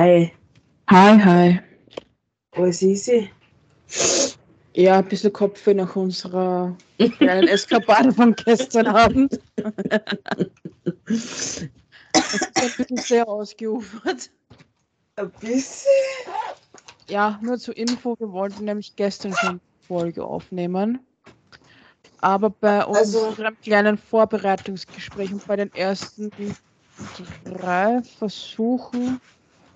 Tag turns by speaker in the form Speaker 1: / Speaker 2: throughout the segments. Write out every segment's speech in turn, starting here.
Speaker 1: Hi.
Speaker 2: Hi, hi.
Speaker 1: Was ist sie?
Speaker 2: Ja, ein bisschen Kopfweh nach unserer kleinen Eskapade von gestern Abend. Es ist ein bisschen sehr ausgeufert.
Speaker 1: Ein bisschen?
Speaker 2: Ja, nur zur Info, wir wollten nämlich gestern schon eine Folge aufnehmen. Aber bei
Speaker 1: Also-
Speaker 2: unserem kleinen Vorbereitungsgespräch und bei den ersten drei Versuchen,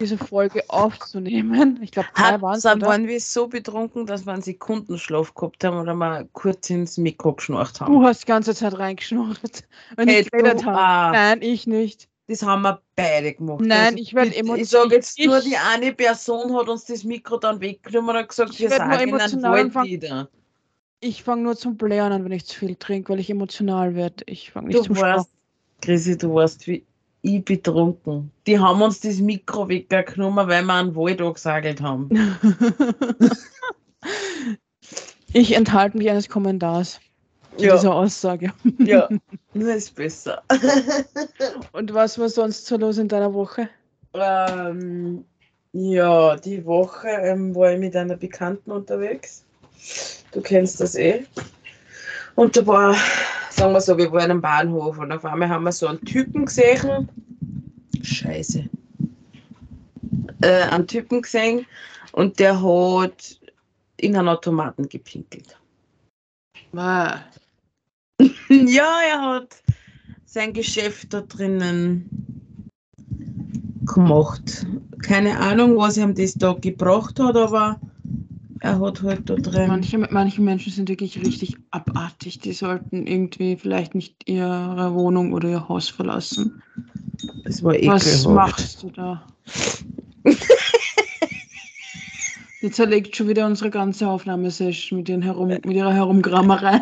Speaker 2: diese Folge aufzunehmen, ich glaube, drei waren es,
Speaker 1: wir so betrunken, dass wir einen Sekundenschlaf gehabt haben oder mal kurz ins Mikro geschnarcht haben?
Speaker 2: Du hast die ganze Zeit reingeschnurrt, wenn
Speaker 1: Hey,
Speaker 2: ich geredet habe.
Speaker 1: auch.
Speaker 2: Nein, ich nicht.
Speaker 1: Das haben wir beide gemacht.
Speaker 2: Nein, ich werd
Speaker 1: bitte,
Speaker 2: emo-
Speaker 1: Ich sage jetzt
Speaker 2: ich-
Speaker 1: nur, die eine Person hat uns das Mikro dann weggenommen und hat gesagt,
Speaker 2: Ich
Speaker 1: wir sagen
Speaker 2: emotional
Speaker 1: Wald
Speaker 2: anfangen.
Speaker 1: wieder.
Speaker 2: Ich fange nur zum Blären an, wenn ich zu viel trinke, weil ich emotional werde. Ich fange nicht
Speaker 1: Du
Speaker 2: zum
Speaker 1: weißt, Chrissy, du weißt, wie ich betrunken. Die haben uns das Mikro weggenommen, weil wir einen Wald angesagelt haben.
Speaker 2: Ich enthalte mich eines Kommentars zu
Speaker 1: Ja.
Speaker 2: dieser Aussage.
Speaker 1: Ja, das ist besser.
Speaker 2: Und was war sonst so los in deiner Woche?
Speaker 1: Ähm, ja, die Woche ähm, war ich mit einer Bekannten unterwegs. Du kennst das eh. Und da war, sagen wir so, wir waren am Bahnhof und auf einmal haben wir so einen Typen gesehen. Scheiße. Äh, einen Typen gesehen und der hat in einen Automaten gepinkelt.
Speaker 2: Ah,
Speaker 1: Ja, er hat sein Geschäft da drinnen gemacht. Keine Ahnung, was ihm das da gebracht hat, aber er hat halt da drin.
Speaker 2: Manche, manche Menschen sind wirklich richtig abartig. Die sollten irgendwie vielleicht nicht ihre Wohnung oder ihr Haus verlassen.
Speaker 1: Das war
Speaker 2: Was
Speaker 1: ekelhaft.
Speaker 2: machst du da? Die zerlegt schon wieder unsere ganze Aufnahmesession mit, ihren herum, mit ihrer Herumgrammerei.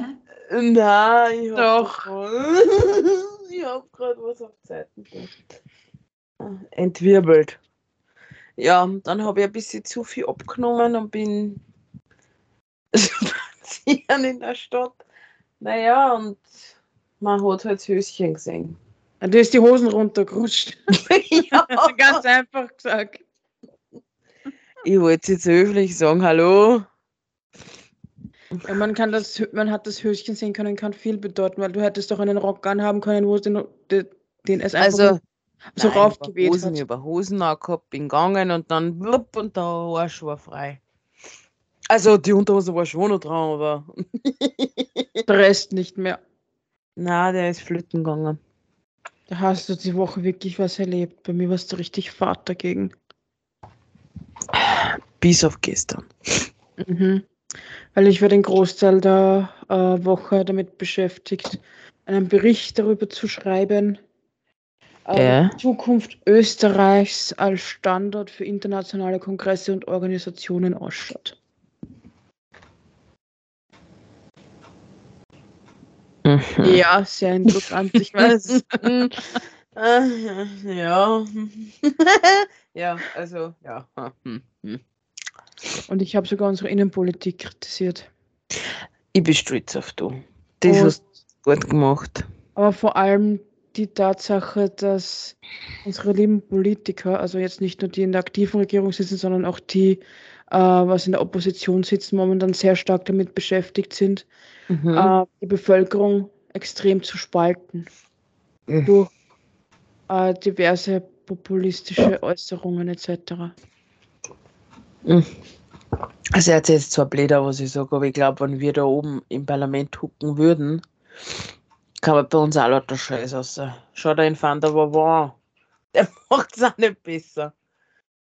Speaker 1: Nein, ich hab
Speaker 2: Doch.
Speaker 1: ich hab gerade was auf Zeiten. Entwirbelt. Ja, dann habe ich ein bisschen zu viel abgenommen und bin spazieren in der Stadt. Naja, und man hat halt das Höschen gesehen.
Speaker 2: Da ist die Hosen runtergerutscht.
Speaker 1: ja,
Speaker 2: Ganz einfach gesagt.
Speaker 1: ich wollte jetzt höflich sagen, hallo.
Speaker 2: Ja, man, kann das, man hat das Höschen sehen können, kann viel bedeuten, weil du hättest doch einen Rock anhaben können, wo es den, den, den es einfach
Speaker 1: Also,
Speaker 2: so raufgeweht
Speaker 1: über Hosen,
Speaker 2: hat.
Speaker 1: über Hosen angehabt, bin gegangen und dann blub und der Arsch war frei. Also die Unterhose war schon noch dran, aber
Speaker 2: Der Rest nicht mehr.
Speaker 1: na, der ist flöten gegangen.
Speaker 2: Da hast du die Woche wirklich was erlebt. Bei mir warst du richtig Fahrt dagegen.
Speaker 1: Bis auf gestern.
Speaker 2: Mhm. Weil ich war den Großteil der äh, Woche damit beschäftigt, einen Bericht darüber zu schreiben, äh, Zukunft Österreichs als Standort für internationale Kongresse und Organisationen ausschaut.
Speaker 1: Mhm.
Speaker 2: Ja, sehr interessant, ich weiß.
Speaker 1: Äh, ja. ja, also, ja. Hm, hm.
Speaker 2: Und ich habe sogar unsere Innenpolitik kritisiert.
Speaker 1: Ich bin stolz auf du. Das
Speaker 2: Und-
Speaker 1: hast du gut gemacht.
Speaker 2: Aber vor allem die Tatsache, dass unsere lieben Politiker, also jetzt nicht nur die in der aktiven Regierung sitzen, sondern auch die, äh, was in der Opposition sitzen, momentan sehr stark damit beschäftigt sind,
Speaker 1: Mhm.
Speaker 2: äh, die Bevölkerung extrem zu spalten
Speaker 1: Mhm.
Speaker 2: durch äh, diverse populistische Äußerungen etc.
Speaker 1: Also er hat jetzt zwar blöder, was ich sage, aber ich glaube, wenn wir da oben im Parlament hucken würden, kann man bei uns auch lauter Scheiß aus. Schau da in Van der Wavon. Der macht es auch nicht besser.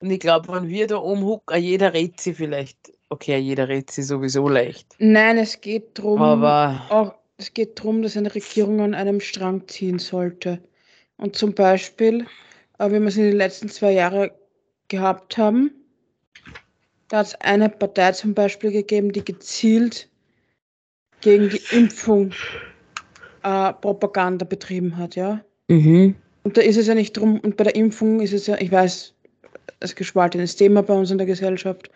Speaker 1: Und ich glaube, wenn wir da oben hucken, jeder redet sie vielleicht. Okay, jeder redet sie sowieso leicht.
Speaker 2: Nein, es geht darum,
Speaker 1: Aber
Speaker 2: auch, es geht darum, dass eine Regierung an einem Strang ziehen sollte. Und zum Beispiel, äh, wie wir es in den letzten zwei Jahren gehabt haben, da hat es eine Partei zum Beispiel gegeben, die gezielt gegen die Impfung äh, Propaganda betrieben hat, ja.
Speaker 1: mhm.
Speaker 2: Und da ist es ja nicht drum, und bei der Impfung ist es ja, ich weiß, es ist gespaltenes Thema bei uns in der Gesellschaft.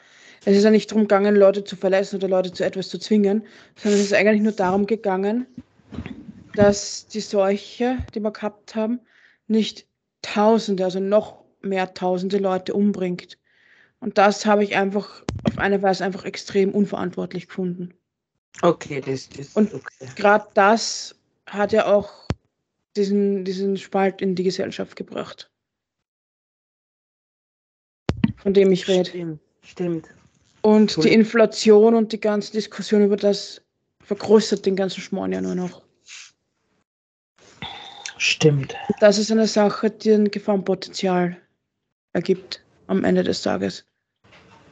Speaker 2: Es ist ja nicht darum gegangen, Leute zu verletzen oder Leute zu etwas zu zwingen, sondern es ist eigentlich nur darum gegangen, dass die Seuche, die wir gehabt haben, nicht Tausende, also noch mehr tausende Leute umbringt. Und das habe ich einfach auf eine Weise einfach extrem unverantwortlich gefunden.
Speaker 1: Okay, das ist
Speaker 2: Und-
Speaker 1: okay.
Speaker 2: Gerade das hat ja auch diesen, diesen Spalt in die Gesellschaft gebracht. Von dem ich rede.
Speaker 1: Stimmt, stimmt.
Speaker 2: Und die Inflation und die ganze Diskussion über das vergrößert den ganzen Schmarrn ja nur noch.
Speaker 1: Stimmt.
Speaker 2: Das ist eine Sache, die ein Gefahrenpotenzial ergibt am Ende des Tages.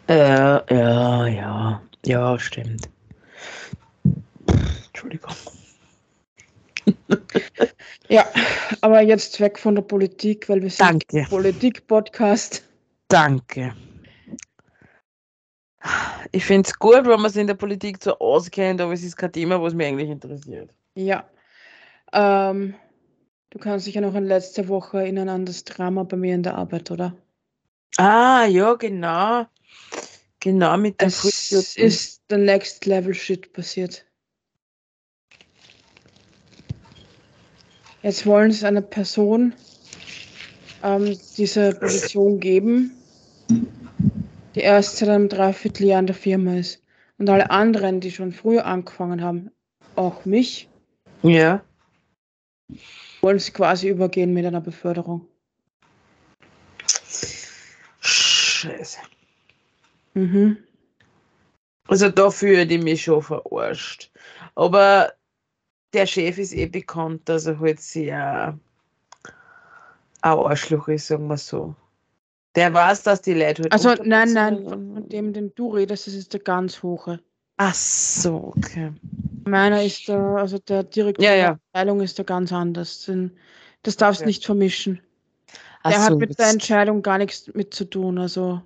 Speaker 1: Äh, ja, ja, ja, stimmt. Entschuldigung.
Speaker 2: Ja, aber jetzt weg von der Politik, weil wir sind
Speaker 1: Danke,
Speaker 2: Politik-Podcast.
Speaker 1: danke. Ich finde es gut, wenn man sich in der Politik so auskennt, aber es ist kein Thema, was mich eigentlich interessiert.
Speaker 2: Ja. Ähm, du kannst dich ja noch an letzte Woche erinnern an das Drama bei mir in der Arbeit, oder?
Speaker 1: Ah, ja, genau. Genau mit dem
Speaker 2: Es
Speaker 1: Frühstück.
Speaker 2: ist der Next Level Shit passiert. Jetzt wollen es einer Person ähm, diese Position geben, die erst seit einem Dreivierteljahr in der Firma ist. Und alle anderen, die schon früher angefangen haben, auch mich,
Speaker 1: Ja.
Speaker 2: wollen sie quasi übergehen mit einer Beförderung.
Speaker 1: Scheiße.
Speaker 2: Mhm.
Speaker 1: Also da fühle ich mich schon verarscht. Aber der Chef ist eh bekannt, dass er halt sehr ein Arschloch ist, sagen wir so. Der weiß, dass die Leute
Speaker 2: Also nein, nein, von, dem, den du redest, das ist der ganz hohe.
Speaker 1: Ach so, okay.
Speaker 2: Meiner ist der, also der Direktor
Speaker 1: Ja,
Speaker 2: der
Speaker 1: ja.
Speaker 2: Abteilung ist da ganz anders. Das darfst du
Speaker 1: Okay.
Speaker 2: nicht vermischen.
Speaker 1: Ach
Speaker 2: Der
Speaker 1: so,
Speaker 2: hat mit der Entscheidung gar nichts mit zu tun. Also,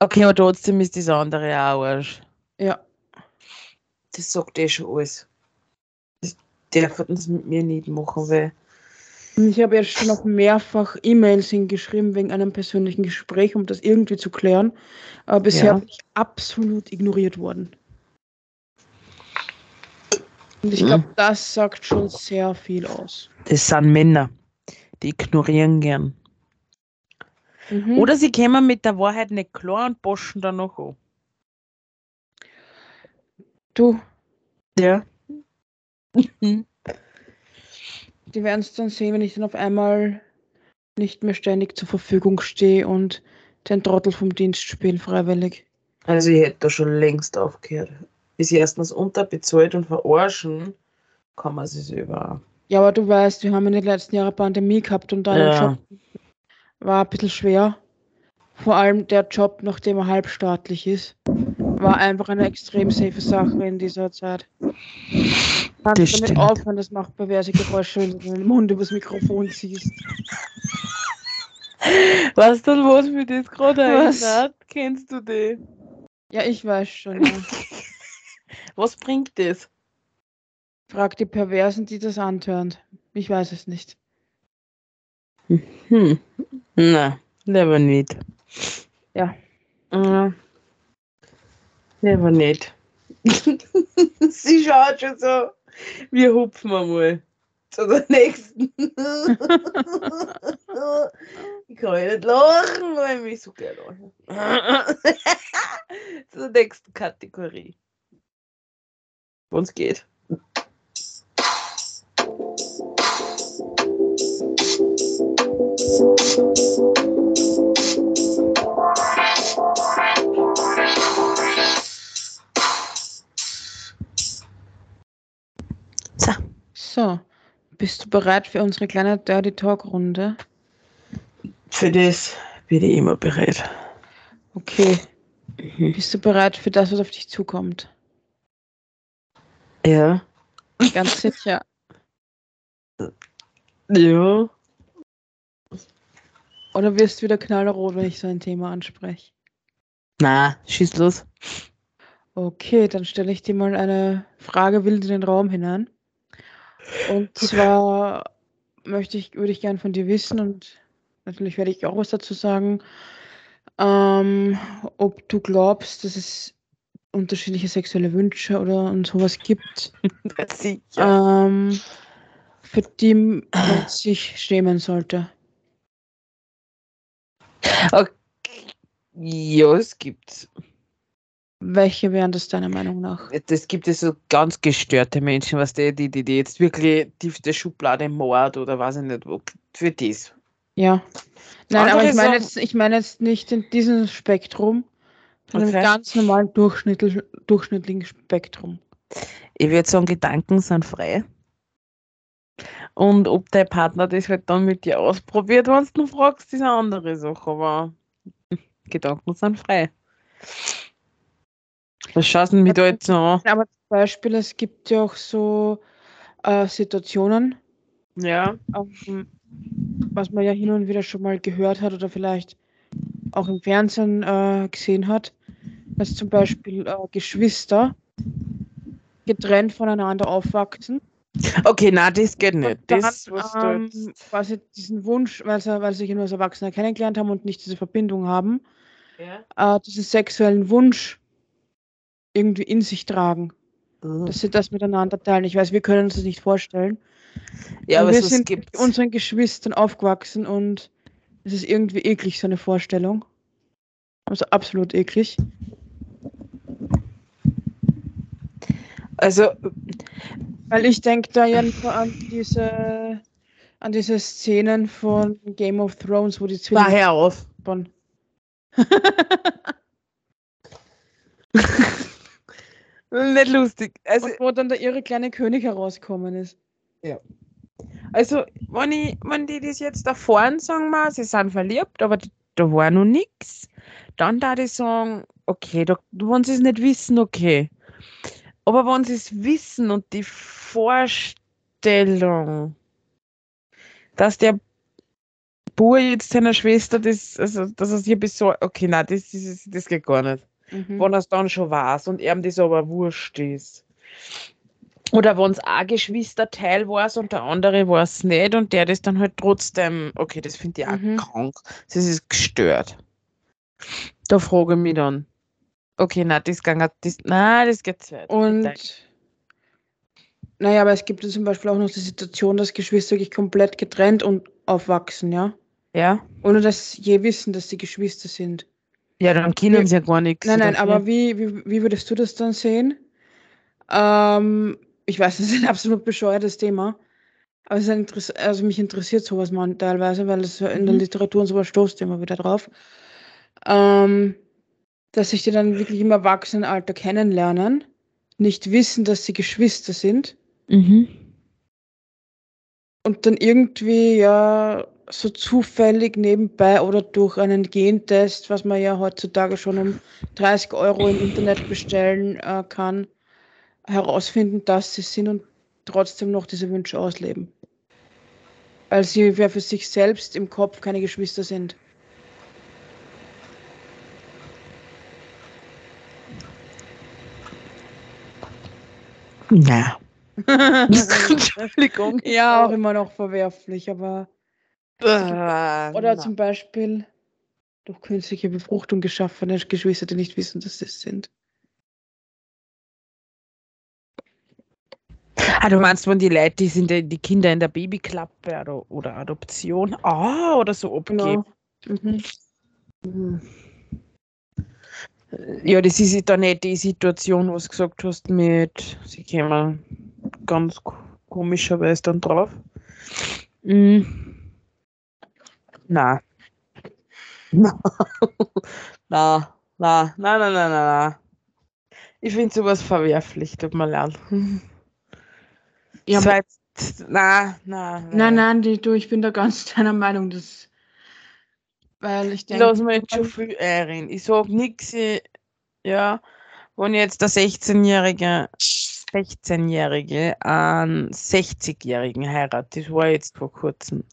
Speaker 1: Okay, aber trotzdem ist das andere auch Arsch.
Speaker 2: ja.
Speaker 1: Das sagt eh schon alles. Das dürfen sie mit mir nicht machen, weil.
Speaker 2: Ich habe jetzt schon noch mehrfach E-Mails hingeschrieben wegen einem persönlichen Gespräch, um das irgendwie zu klären. Aber bisher
Speaker 1: Ja.
Speaker 2: bin ich absolut ignoriert worden. Und ich
Speaker 1: Mhm.
Speaker 2: glaube, das sagt schon sehr viel aus.
Speaker 1: Das sind Männer. Die ignorieren gern.
Speaker 2: Mhm.
Speaker 1: Oder sie kommen mit der Wahrheit nicht klar und boschen dann noch an.
Speaker 2: du,
Speaker 1: Ja.
Speaker 2: die werden es dann sehen, wenn ich dann auf einmal nicht mehr ständig zur Verfügung stehe und den Trottel vom Dienst spiele, freiwillig.
Speaker 1: Also ich hätte da schon längst aufgehört. Ist erstens unterbezahlt und verarschen, kann man sich auch.
Speaker 2: Ja, aber du weißt, wir haben in den letzten Jahren Pandemie gehabt und dein
Speaker 1: Ja.
Speaker 2: Job war ein bisschen schwer. Vor allem der Job, nachdem er halbstaatlich ist, war einfach eine extrem safe Sache in dieser Zeit. Kannst
Speaker 1: Das
Speaker 2: du
Speaker 1: stimmt.
Speaker 2: aufhören, das macht perverse Geräusche, wenn du den Mund übers Mikrofon ziehst.
Speaker 1: Weißt du, was mir das gerade
Speaker 2: Was?
Speaker 1: erinnert? Kennst du die?
Speaker 2: Ja, ich weiß schon. Ja.
Speaker 1: Was bringt das?
Speaker 2: Frag die Perversen, die das anhören. Ich weiß es nicht.
Speaker 1: Hm. Na, lieber nicht.
Speaker 2: Ja.
Speaker 1: Äh, lieber nicht. Sie schaut schon so. Wir hupfen einmal zu der nächsten. ich kann nicht lachen, weil ich mich so gerne lache. zu der nächsten Kategorie. Wo es geht. So.
Speaker 2: So, bist du bereit für unsere kleine Dirty Talk Runde?
Speaker 1: Für das bin ich immer bereit.
Speaker 2: Okay.
Speaker 1: Mhm.
Speaker 2: Bist du bereit für das, was auf dich zukommt?
Speaker 1: Ja.
Speaker 2: Ganz sicher.
Speaker 1: Ja.
Speaker 2: Oder wirst du wieder knallrot, wenn ich so ein Thema anspreche?
Speaker 1: Na, schieß los.
Speaker 2: Okay, dann stelle ich dir mal eine Frage wild in den Raum hinein. Und zwar möchte ich, würde ich gern von dir wissen und natürlich werde ich auch was dazu sagen, ähm, ob du glaubst, dass es unterschiedliche sexuelle Wünsche oder und sowas gibt, ähm, für die man sich schämen sollte.
Speaker 1: Okay. Ja, es gibt.
Speaker 2: Welche wären das deiner Meinung nach?
Speaker 1: Das gibt es so ganz gestörte Menschen, was die, die, die, die jetzt wirklich tiefste Schublade Mord oder weiß ich nicht, wo, für das.
Speaker 2: Ja. Nein, aber
Speaker 1: Andere
Speaker 2: ich meine jetzt, ich meine jetzt nicht in diesem Spektrum, sondern im
Speaker 1: Okay.
Speaker 2: ganz normalen durchschnittl durchschnittlichen Spektrum.
Speaker 1: Ich würde sagen, Gedanken sind frei. Und ob dein Partner das halt dann mit dir ausprobiert, wenn du fragst, ist eine andere Sache. Aber Gedanken sind frei. Was denn mich da jetzt so an?
Speaker 2: Aber zum Beispiel, es gibt ja auch so äh, Situationen,
Speaker 1: Ja.
Speaker 2: ähm, was man ja hin und wieder schon mal gehört hat oder vielleicht auch im Fernsehen äh, gesehen hat, dass zum Beispiel äh, Geschwister getrennt voneinander aufwachsen.
Speaker 1: Okay, na, das geht nicht.
Speaker 2: Und dann,
Speaker 1: Das, was
Speaker 2: ähm, quasi diesen Wunsch, weil sie, weil sie sich nur als Erwachsene kennengelernt haben und nicht diese Verbindung haben,
Speaker 1: ja.
Speaker 2: äh, diesen sexuellen Wunsch irgendwie in sich tragen,
Speaker 1: Mhm.
Speaker 2: dass sie das miteinander teilen. Ich weiß, wir können uns das nicht vorstellen.
Speaker 1: ja, aber
Speaker 2: wir
Speaker 1: es
Speaker 2: sind
Speaker 1: gibt
Speaker 2: mit unseren Geschwistern aufgewachsen und es ist irgendwie eklig, so eine Vorstellung. Also absolut eklig.
Speaker 1: Also,
Speaker 2: Weil ich denke da ja nur an diese, an diese Szenen von Game of Thrones, wo die Zwillinge
Speaker 1: daher auf. Nicht lustig. Also,
Speaker 2: und wo dann der ihre kleine König herausgekommen ist.
Speaker 1: also wenn, ich, wenn die das jetzt da vorne sagen, wir, sie sind verliebt, aber da war noch nichts, dann da ich sagen, okay, da, wenn sie es nicht wissen, okay. Aber wenn sie es wissen und die Vorstellung, dass der Bub jetzt seiner Schwester das, also, dass er sich besorgt, okay, nein, das, ist, das geht gar nicht.
Speaker 2: Mhm.
Speaker 1: wenn es dann schon weiß und ihm das aber wurscht ist. Oder wenn es ein Geschwisterteil war und der andere war es nicht und der das dann halt trotzdem, okay, das finde ich auch
Speaker 2: Mhm.
Speaker 1: krank. Das ist gestört. Da frage ich mich dann, okay, nein, das, ging, das, das geht zu weit.
Speaker 2: Und naja, aber es gibt ja zum Beispiel auch noch die Situation, dass Geschwister wirklich komplett getrennt und aufwachsen, ja.
Speaker 1: Ja?
Speaker 2: Ohne dass je wissen, dass sie Geschwister sind.
Speaker 1: Ja, dann können sie ja gar nichts.
Speaker 2: Nein, nein, aber wie, wie, wie würdest du das dann sehen? Ähm, ich weiß, das ist ein absolut bescheuertes Thema. Aber es ist Interess also mich interessiert sowas man teilweise, weil es in der
Speaker 1: Mhm.
Speaker 2: Literatur und sowas stoßt immer wieder drauf. Ähm, dass sich die dann wirklich im Erwachsenenalter kennenlernen, nicht wissen, dass sie Geschwister sind
Speaker 1: Mhm.
Speaker 2: und dann irgendwie ja so zufällig nebenbei oder durch einen Gentest, was man ja heutzutage schon um 30 Euro im Internet bestellen äh, kann, herausfinden, dass sie sind und trotzdem noch diese Wünsche ausleben. Weil sie ja für sich selbst im Kopf keine Geschwister sind.
Speaker 1: Ja. Entschuldigung.
Speaker 2: ja, auch immer noch verwerflich, aber. Oder
Speaker 1: na.
Speaker 2: zum Beispiel durch künstliche Befruchtung geschaffene Geschwister, die nicht wissen, dass sie es sind.
Speaker 1: Ah, du meinst, wenn die Leute, die sind die Kinder in der Babyklappe oder, oder Adoption, ah, oder so abgeben.
Speaker 2: Mhm.
Speaker 1: Mhm. Ja, das ist dann nicht die Situation, was du gesagt hast, mit, sie kämen ganz ko- komischerweise dann drauf. Mhm. Na. Na. Na, na, na, na, na, na, na. Ich finde sowas verwerflich, tut mir leid.
Speaker 2: Ja,
Speaker 1: Das war jetzt, na, na.
Speaker 2: Nein, nein, die, du, ich bin da ganz deiner Meinung, dass, weil ich denke,
Speaker 1: Lass mir jetzt schon viel einreden. Ich sag nichts, ja, wenn jetzt der 16-Jährige, 16-Jährige einen 60-Jährigen heiratet, das war jetzt vor kurzem.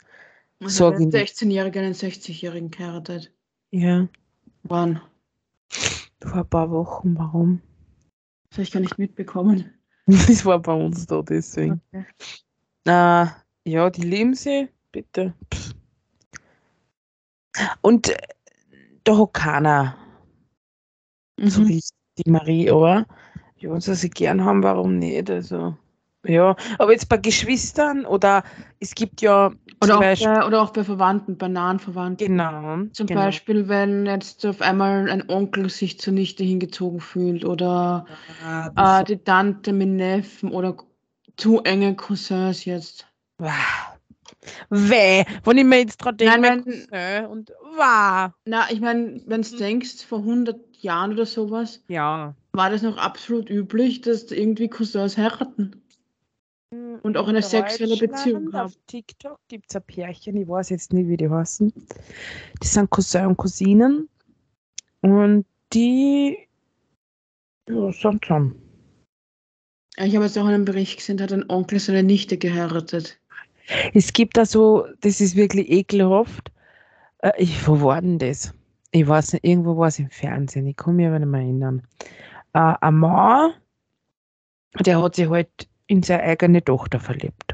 Speaker 2: Also ein
Speaker 1: ich nicht.
Speaker 2: 16-Jähriger einen 60-Jährigen geheiratet.
Speaker 1: Ja,
Speaker 2: Wann?
Speaker 1: vor ein paar Wochen, warum?
Speaker 2: Das habe ich gar nicht mitbekommen.
Speaker 1: Das war bei uns da, deswegen.
Speaker 2: Okay.
Speaker 1: Äh, ja, die lieben sie, bitte. Pff. Und äh, da hat keiner so
Speaker 2: Mhm.
Speaker 1: richtig die Marie, aber ja, wenn sie sie gern haben, warum nicht? Also, ja, aber jetzt bei Geschwistern oder es gibt ja
Speaker 2: Oder
Speaker 1: Zum
Speaker 2: auch,
Speaker 1: Beispiel-
Speaker 2: bei, oder auch bei Verwandten, bei nahen Verwandten.
Speaker 1: Genau.
Speaker 2: Zum
Speaker 1: genau.
Speaker 2: Beispiel, wenn jetzt auf einmal ein Onkel sich zur Nichte hingezogen fühlt oder
Speaker 1: Ah,
Speaker 2: äh, die Tante mit Neffen oder zu enge Cousins jetzt.
Speaker 1: Wow. Weh, wenn ich mir jetzt dran denke,
Speaker 2: Nein,
Speaker 1: mein und wow.
Speaker 2: Na, ich meine, wenn du
Speaker 1: Mhm.
Speaker 2: denkst, vor 100 Jahren oder sowas,
Speaker 1: Ja.
Speaker 2: war das noch absolut üblich, dass irgendwie Cousins heiraten. Und auch
Speaker 1: In
Speaker 2: eine sexuelle Beziehung haben.
Speaker 1: Auf TikTok gibt es ein Pärchen, ich weiß jetzt nicht, wie die heißen. Die sind Cousin und Cousinen. Und die ja, sind zusammen.
Speaker 2: Ich habe jetzt auch einen Bericht gesehen, da hat ein Onkel seine Nichte geheiratet.
Speaker 1: Es gibt da so, das ist wirklich ekelhaft. Äh, ich, wo war denn das? Ich weiß nicht, irgendwo war es im Fernsehen, ich kann mich aber nicht mehr erinnern. Äh, ein Mann, der hat sich halt in seine eigene Tochter verliebt.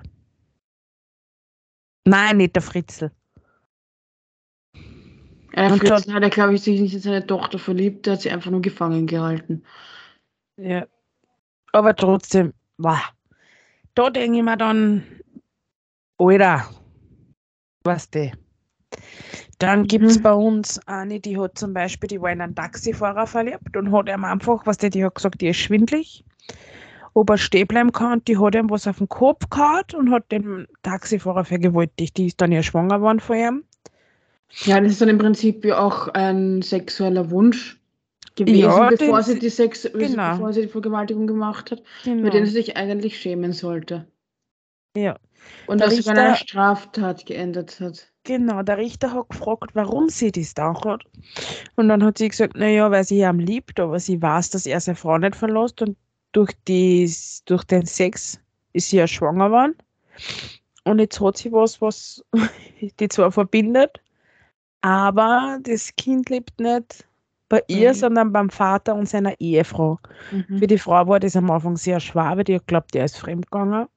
Speaker 1: Nein, nicht der Fritzl.
Speaker 2: Er
Speaker 1: Und
Speaker 2: Fritzl hat er, glaube ich, sich nicht in seine Tochter verliebt, der hat sie einfach nur gefangen gehalten.
Speaker 1: Ja. Aber trotzdem, wow. Da denke ich mir dann, Alter, was du. Dann gibt es
Speaker 2: Mhm.
Speaker 1: bei uns eine, die hat zum Beispiel, die war in einen Taxifahrer verliebt und hat ihm einfach, was der, die hat gesagt, die ist schwindlig, ob er stehen bleiben kann, die hat ihm was auf den Kopf gehauen und hat den Taxifahrer vergewaltigt. Die ist dann ja schwanger geworden von ihm.
Speaker 2: Ja, das ist dann im Prinzip ja auch ein sexueller Wunsch gewesen,
Speaker 1: Ja,
Speaker 2: bevor,
Speaker 1: den-
Speaker 2: sie die Sex
Speaker 1: genau.
Speaker 2: bevor sie die Vergewaltigung gemacht hat,
Speaker 1: Genau.
Speaker 2: den sie sich eigentlich schämen sollte.
Speaker 1: Ja.
Speaker 2: Und
Speaker 1: Der
Speaker 2: das sogar in einer
Speaker 1: Richter-
Speaker 2: Straftat geendet hat.
Speaker 1: Genau, der Richter hat gefragt, warum sie das da hat. Und dann hat sie gesagt, naja, weil sie ihn liebt, aber sie weiß, dass er seine Frau nicht verlässt und durch, die, durch den Sex ist sie ja schwanger geworden. Und jetzt hat sie was, was die zwar verbindet, aber das Kind lebt nicht bei ihr,
Speaker 2: Mhm.
Speaker 1: sondern beim Vater und seiner Ehefrau.
Speaker 2: Mhm.
Speaker 1: Für die Frau war das am Anfang sehr schwer, weil die glaubt, der ist fremdgegangen.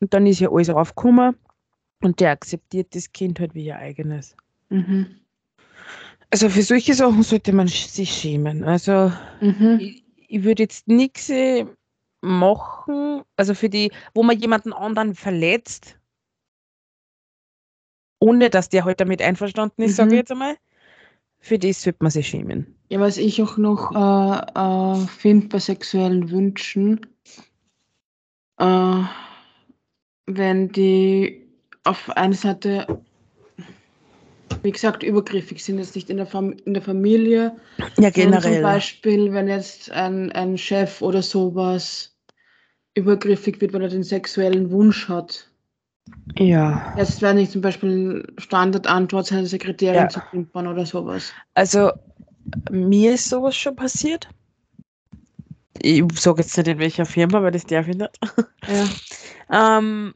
Speaker 1: Und dann ist ja alles aufgekommen und der akzeptiert das Kind halt wie ihr eigenes.
Speaker 2: Mhm.
Speaker 1: Also für solche Sachen sollte man sich schämen. Also
Speaker 2: Mhm.
Speaker 1: ich, ich würde jetzt nichts machen, also für die, wo man jemanden anderen verletzt, ohne dass der halt damit einverstanden ist, sage
Speaker 2: Mhm.
Speaker 1: ich jetzt einmal. Für das sollte man sich schämen.
Speaker 2: Ja, was ich auch noch äh, äh, finde bei sexuellen Wünschen, äh, wenn die auf einer Seite, wie gesagt, übergriffig sind, jetzt nicht in der, Fam in der Familie,
Speaker 1: Ja,
Speaker 2: sondern zum Beispiel, wenn jetzt ein, ein Chef oder sowas übergriffig wird, weil er den sexuellen Wunsch hat.
Speaker 1: Ja.
Speaker 2: Jetzt, wenn ich zum Beispiel Standardantwort seine Sekretärin
Speaker 1: Ja.
Speaker 2: zu pimpern oder sowas.
Speaker 1: Also mir ist sowas schon passiert. Ich sage jetzt nicht in welcher Firma, weil das darf ich nicht.
Speaker 2: Ja.
Speaker 1: Ähm,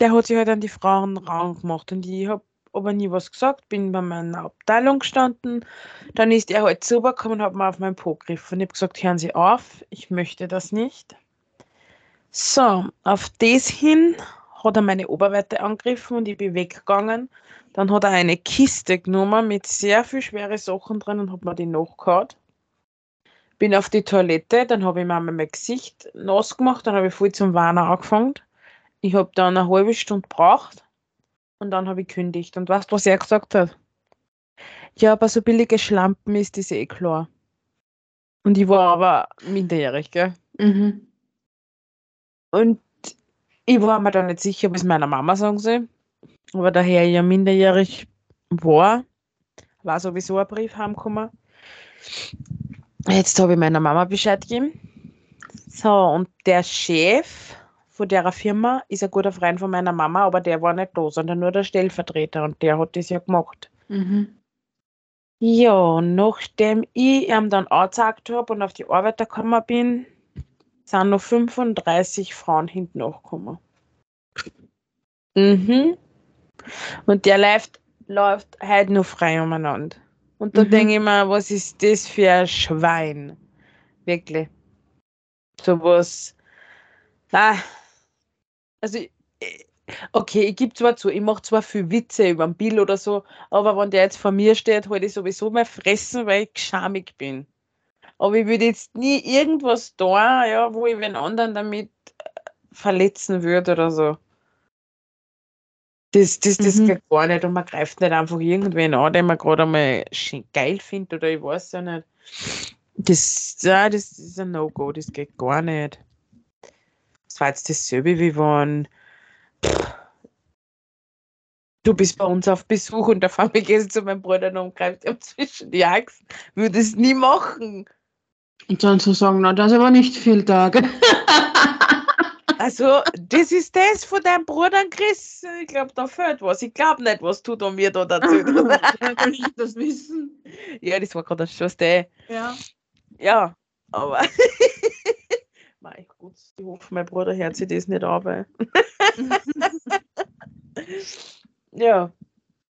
Speaker 1: der hat sich halt an die Frauen Raum gemacht und ich habe aber nie was gesagt, bin bei meiner Abteilung gestanden. Dann ist er halt rübergekommen und hat mir auf meinen Po gegriffen. Und ich habe gesagt, hören Sie auf, ich möchte das nicht. So, auf das hin hat er meine Oberweite angegriffen und ich bin weggegangen. Dann hat er eine Kiste genommen mit sehr viel schwere Sachen drin und hat mir die nachgehauen. Bin auf die Toilette, dann habe ich mir einmal mein Gesicht nass gemacht, dann habe ich voll zum Weinen angefangen. Ich habe dann eine halbe Stunde gebraucht und dann habe ich gekündigt. Und weißt du, was er gesagt hat? Ja, aber so billige Schlampen ist das eh klar. Und ich war aber minderjährig, gell?
Speaker 2: Mhm.
Speaker 1: Und ich war mir da nicht sicher, es meiner Mama sagen soll. Aber daher ich ja minderjährig war, war sowieso ein Brief heimgekommen. Jetzt habe ich meiner Mama Bescheid gegeben. So, und der Chef von der Firma ist ein guter Freund von meiner Mama, aber der war nicht da, sondern nur der Stellvertreter und der hat das ja gemacht.
Speaker 2: Mhm.
Speaker 1: Ja, nachdem ich ihm dann angezeigt habe und auf die Arbeit gekommen bin, sind noch 35 Frauen hinten nachgekommen. Mhm. Und der läuft, läuft heute noch frei umeinander. Und da
Speaker 2: Mhm.
Speaker 1: denke ich mir, was ist das für ein Schwein? Wirklich. So was. Ah. Also, ich- okay, ich gebe zwar zu, ich mache zwar viel Witze über den Bill oder so, aber wenn der jetzt vor mir steht, halte ich sowieso mal fressen, weil ich schamig bin. Aber ich würde jetzt nie irgendwas da, ja, wo ich den anderen damit äh, verletzen würde oder so. Das, das, das
Speaker 2: Mhm.
Speaker 1: geht gar nicht und man greift nicht einfach irgendwen an, den man gerade einmal geil findet oder ich weiß ja nicht. Das, ja, das ist ein No-Go, das geht gar nicht. Das war jetzt dasselbe wie wenn pff, du bist bei uns auf Besuch und auf einmal gehst du zu meinem Bruder und greifst ihm zwischen die Achsen. Würde es nie machen.
Speaker 2: Und dann zu sagen, na, das ist aber nicht viel Tage.
Speaker 1: Also, das ist das von deinem Bruder Chris. Ich glaube, da fehlt was. Ich glaube nicht, was du da mir da dazu
Speaker 2: Woher kann ich das wissen?
Speaker 1: Ja, das war gerade ein Schuss, der.
Speaker 2: Ja.
Speaker 1: Ja, aber. Mein Gott, ich hoffe, mein Bruder hört sich das nicht an. ja.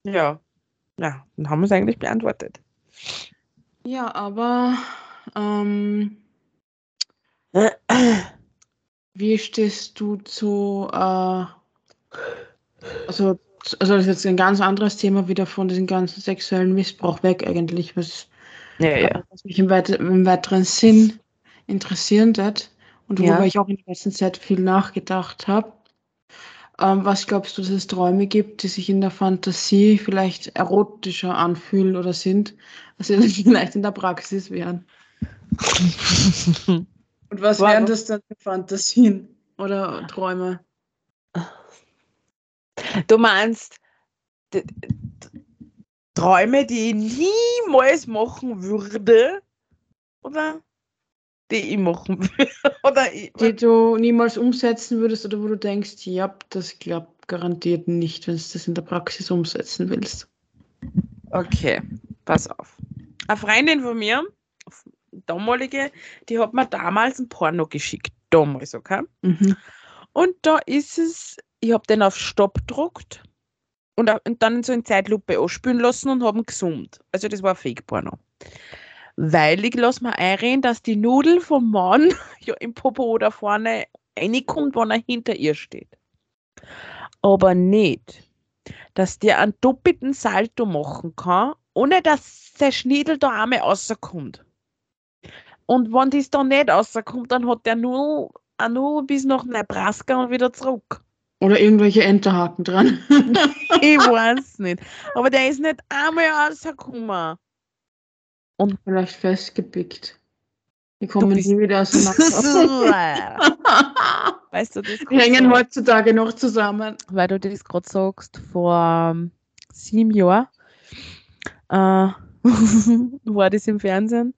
Speaker 1: Ja. Ja, dann haben wir es eigentlich beantwortet.
Speaker 2: Ja, aber ähm, wie stehst du zu, äh, also, also das ist jetzt ein ganz anderes Thema wieder von diesem ganzen sexuellen Missbrauch weg eigentlich, was,
Speaker 1: Ja, ja.
Speaker 2: was mich im, weit im weiteren Sinn interessieren wird und worüber
Speaker 1: Ja.
Speaker 2: ich auch in der letzten Zeit viel nachgedacht habe. Ähm, was glaubst du, dass es Träume gibt, die sich in der Fantasie vielleicht erotischer anfühlen oder sind, als sie vielleicht in der Praxis wären? Und was
Speaker 1: Warum?
Speaker 2: wären das dann für Fantasien oder Träume?
Speaker 1: Du meinst Träume, die ich niemals machen würde? Oder die ich machen würde? Oder ich,
Speaker 2: Die du niemals umsetzen würdest oder wo du denkst, ja, das klappt garantiert nicht, wenn du das in der Praxis umsetzen willst.
Speaker 1: Okay, pass auf. Eine Freundin von mir, damalige, die hat mir damals ein Porno geschickt. Damals, okay?
Speaker 2: Mhm.
Speaker 1: Und da ist es, ich habe den auf Stopp gedruckt und, und dann so in Zeitlupe anspülen lassen und habe ihn gesummt. Also das war Fake-Porno. Weil ich lasse mir einreden, dass die Nudel vom Mann ja im Popo oder vorne reinkommt, wenn er hinter ihr steht. Aber nicht, dass der einen doppelten Salto machen kann, ohne dass der Schniedel da einmal rauskommt. Und wenn das dann nicht rauskommt, dann hat der nur, nur bis nach Nebraska und wieder zurück.
Speaker 2: Oder irgendwelche Enterhaken dran.
Speaker 1: Ich weiß nicht. Aber der ist nicht einmal rausgekommen.
Speaker 2: Vielleicht festgepickt. Die kommen nie wieder auseinander.
Speaker 1: weißt du, das
Speaker 2: Die hängen heutzutage noch zusammen.
Speaker 1: weil du das gerade sagst, vor ähm, sieben Jahren äh, war das im Fernsehen.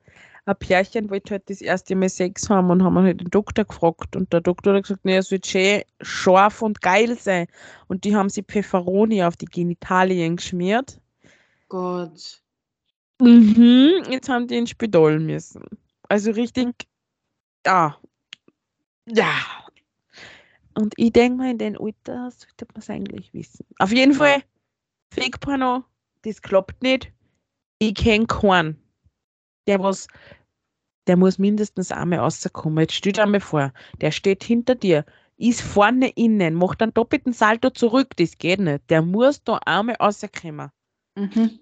Speaker 1: Ein Pärchen wollte halt das erste Mal Sex haben und haben halt den Doktor gefragt. Und der Doktor hat gesagt, nee, es wird schön scharf und geil sein. Und die haben sie Pfefferoni auf die Genitalien geschmiert.
Speaker 2: Gott.
Speaker 1: Mhm, jetzt haben die ins Spital müssen. Also richtig, ja. Ja. Und ich denke mal, in den Alter sollte man es eigentlich wissen. Auf jeden Fall, Fake-Porno, das klappt nicht. Ich kenne keinen. Der was, der muss mindestens einmal rauskommen. Jetzt stell dir einmal vor, der steht hinter dir, ist vorne innen, macht einen doppelten Salto zurück, das geht nicht. Der muss da einmal rauskommen.
Speaker 2: Mhm.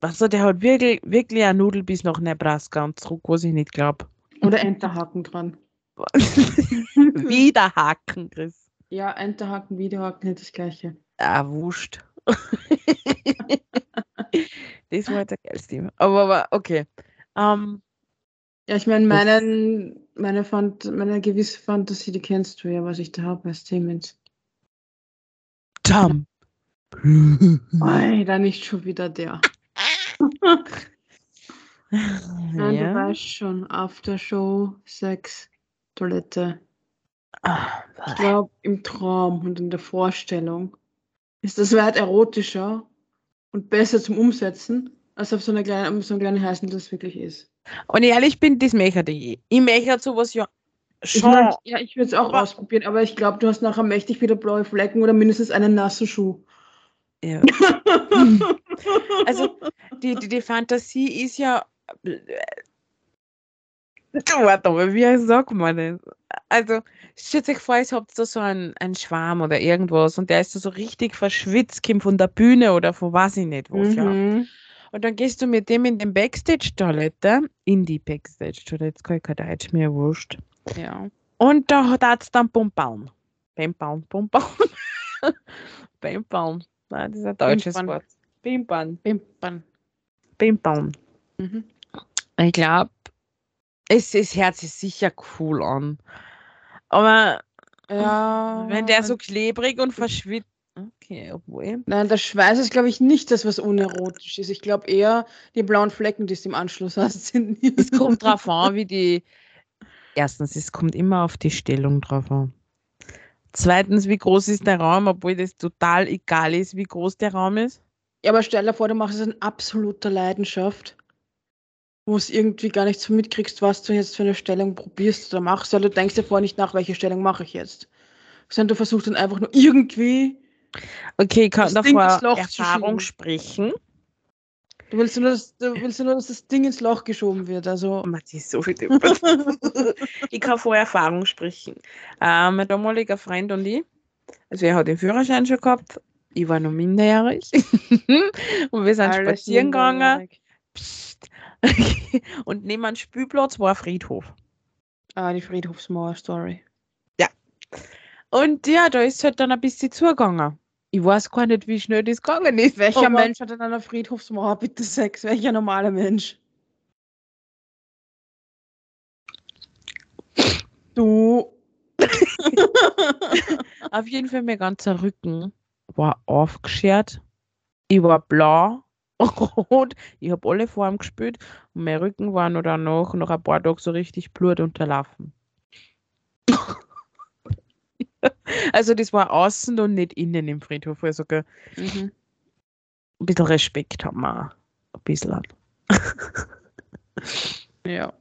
Speaker 1: Also der hat wirklich, wirklich eine Nudel bis nach Nebraska und zurück, was ich nicht glaube.
Speaker 2: Oder Enterhaken dran.
Speaker 1: Wieder Haken, Chris.
Speaker 2: Ja, Enterhaken, Wiederhaken, nicht das gleiche.
Speaker 1: Ah, wurscht. das war jetzt ein geiles Thema. Aber, aber okay. Ähm,
Speaker 2: Ja, ich meine, meinen, meine, Fant meine gewisse Fantasie, die kennst du ja, was ich da habe als Themen.
Speaker 1: Tom.
Speaker 2: Da nicht schon wieder der. Nein, du
Speaker 1: ja.
Speaker 2: weißt schon, Aftershow, Sex, Toilette.
Speaker 1: Ah,
Speaker 2: Ich glaube, im Traum und in der Vorstellung ist das weit erotischer und besser zum Umsetzen, als auf so einer kleinen, so einer kleinen Heißen das wirklich ist.
Speaker 1: Und ehrlich bin, das möchte ich. Ich möchte sowas ja
Speaker 2: Ich
Speaker 1: schon.
Speaker 2: mein, ja, ich würde es auch
Speaker 1: Aber-
Speaker 2: ausprobieren, aber ich glaube, du hast nachher mächtig wieder blaue Flecken oder mindestens einen nassen Schuh.
Speaker 1: Ja. Also, die, die, die Fantasie ist ja. Du, warte mal, wie sagt man das? Also, stellt euch vor, ihr habt da so einen, einen Schwarm oder irgendwas und der ist da so richtig verschwitzt, kommt von der Bühne oder von weiß ich nicht was, ja.
Speaker 2: Mhm.
Speaker 1: Und dann gehst du mit dem in den Backstage-Toilette, in die Backstage-Toilette, jetzt kann ich kein Deutsch mehr, wurscht.
Speaker 2: Ja.
Speaker 1: Und da hat es dann Pumbauen. Pumbauen, Pumbauen. Pimpern. Nein, das ist ein deutsches
Speaker 2: Pimpern.
Speaker 1: Wort. Pimpern.
Speaker 2: Pimpern.
Speaker 1: Pimpern.
Speaker 2: Mhm.
Speaker 1: Ich glaube, es, es hört sich sicher cool an. Aber
Speaker 2: Ja.
Speaker 1: wenn der so klebrig und verschwitzt. Okay, obwohl.
Speaker 2: Nein, der Schweiß ist, glaube ich, nicht das, was unerotisch ist. Ich glaube eher die blauen Flecken, die du im Anschluss hast, sind.
Speaker 1: Es kommt drauf an, wie die. Erstens, es kommt immer auf die Stellung drauf an. Zweitens, wie groß ist der Raum, obwohl das total egal ist, wie groß der Raum ist.
Speaker 2: Ja, aber stell dir vor, du machst es in absoluter Leidenschaft, wo es irgendwie gar nicht so mitkriegst, was du jetzt für eine Stellung probierst oder machst, weil du denkst dir vorher nicht nach, welche Stellung mache ich jetzt. Sondern du versuchst dann einfach nur irgendwie,
Speaker 1: Okay, ich kann davor Erfahrung sprechen.
Speaker 2: Du willst nur, dass, du willst nur, dass das Ding ins Loch geschoben wird. Also,
Speaker 1: Oh, ist so viel. Ich kann vor Erfahrung sprechen. Äh, mein damaliger Freund und ich, also er hat den Führerschein schon gehabt, ich war noch minderjährig. und wir sind
Speaker 2: alles
Speaker 1: spazieren gegangen. und neben dem Spielplatz war ein Friedhof.
Speaker 2: Ah, die Friedhofsmauer-Story.
Speaker 1: Und ja, da ist halt dann ein bisschen zugegangen. Ich weiß gar nicht, wie schnell das gegangen ist.
Speaker 2: Welcher
Speaker 1: aber-
Speaker 2: Mensch hat in einer Friedhofsmauer bitte Sex? Welcher normale Mensch? Du.
Speaker 1: Auf jeden Fall, mein ganzer Rücken war aufgeschert. Ich war blau, rot. Ich habe alle Farben gespielt. Und mein Rücken war nur danach, nach ein paar Tagen so richtig Blut unterlaufen. also, das war außen und nicht innen im Friedhof. Also, gell,
Speaker 2: Mhm.
Speaker 1: ein bisschen Respekt haben wir. auch. Ein bisschen.
Speaker 2: Ja.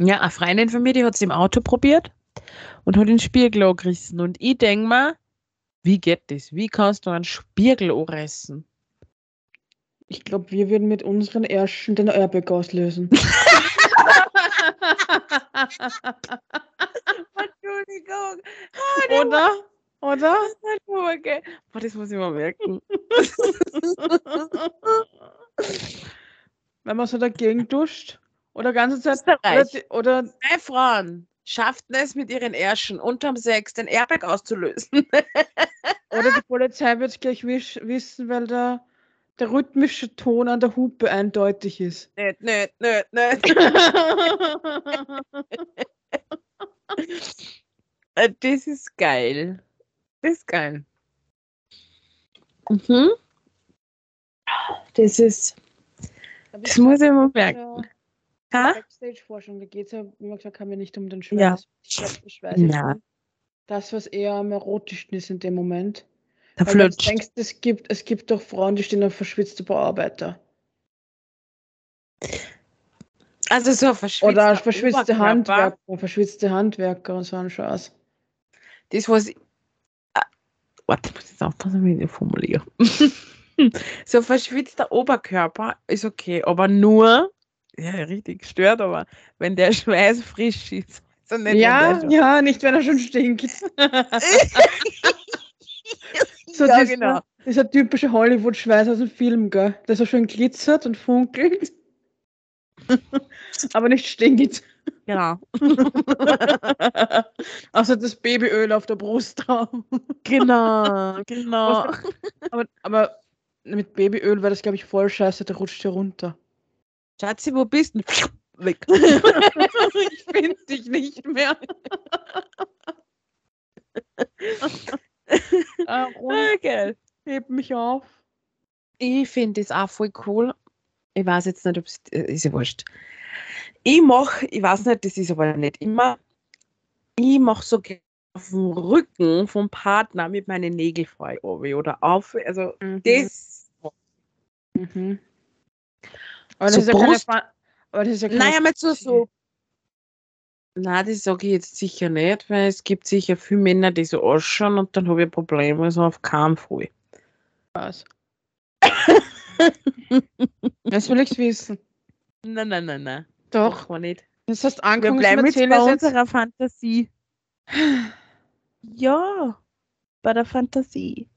Speaker 1: Ja, eine Freundin von mir, die hat es im Auto probiert und hat den Spiegel angerissen. Und ich denke mir, wie geht das? Wie kannst du einen Spiegel anreißen?
Speaker 2: Ich glaube, wir würden mit unseren Ärschen den Airbag auslösen.
Speaker 1: Entschuldigung.
Speaker 2: Oder? Oder?
Speaker 1: Okay. Boah, das muss ich mal merken.
Speaker 2: Wenn man so dagegen duscht? Oder ganze Zeit? Oder,
Speaker 1: Österreich.
Speaker 2: oder
Speaker 1: Zwei Frauen schafften es mit ihren Ärschen unterm Sex den Airbag auszulösen.
Speaker 2: Oder die Polizei wird es gleich wisch, wissen, weil der, der rhythmische Ton an der Hupe eindeutig ist.
Speaker 1: nö, nö, nö, nö. Äh, Das ist geil. Das ist geil. Mhm. Das ist, das muss ich mal merken. Ha?
Speaker 2: Backstage-Forschung, da geht es ja, wie man gesagt haben, ja nicht um den
Speaker 1: Ja.
Speaker 2: Schweiß. Ich der Schweiß ist
Speaker 1: Ja.
Speaker 2: das, was eher am erotischsten ist in dem Moment.
Speaker 1: Da
Speaker 2: Weil du denkst, es gibt, es gibt doch Frauen, die stehen auf verschwitzte Bauarbeiter.
Speaker 1: Also so ein verschwitzter
Speaker 2: Oder verschwitzte. Handwerker, verschwitzte Handwerker und so ein Scheiß.
Speaker 1: Das, was ich. Ah, warte, ich muss jetzt aufpassen, wie ich das formuliere. so ein verschwitzter Oberkörper ist okay, aber nur, ja, richtig stört, aber wenn der Schweiß frisch ist. So nicht,
Speaker 2: Ja, ja, nicht wenn er schon stinkt. so
Speaker 1: ja,
Speaker 2: dieser,
Speaker 1: genau.
Speaker 2: dieser typische Hollywood-Schweiß aus dem Film, gell? Der so schön glitzert und funkelt. aber nicht stinkt.
Speaker 1: Genau.
Speaker 2: Außer das Babyöl auf der Brust drauf.
Speaker 1: genau, genau.
Speaker 2: Aber, aber mit Babyöl wäre das, glaube ich, voll scheiße, der rutscht hier runter.
Speaker 1: Schatzi, wo bist du? Weg.
Speaker 2: ich finde dich nicht mehr. ah, Ron,
Speaker 1: geil.
Speaker 2: heb mich auf.
Speaker 1: Ich finde das auch voll cool. Ich weiß jetzt nicht, ob es äh, ist ja wurscht. Ich mache, ich weiß nicht, das ist aber nicht immer. Ich mache so gerne auf dem Rücken vom Partner mit meinen Nägeln frei oder auf. Also das.
Speaker 2: Mhm. Aber das
Speaker 1: So
Speaker 2: ja
Speaker 1: Brust-
Speaker 2: Fa- aber das ist ja keine
Speaker 1: Naja, mal so, so. Nein, das sage ich jetzt sicher nicht, weil es gibt sicher viele Männer, die so ausschauen und dann habe ich Probleme, also auf keinen Fall.
Speaker 2: Was? Das will ich wissen.
Speaker 1: Nein, nein, nein, nein.
Speaker 2: Doch.
Speaker 1: Wir nicht.
Speaker 2: Das heißt,
Speaker 1: Wir
Speaker 2: ankommen
Speaker 1: bleiben jetzt bei unserer Fantasie. Ja, bei der Fantasie.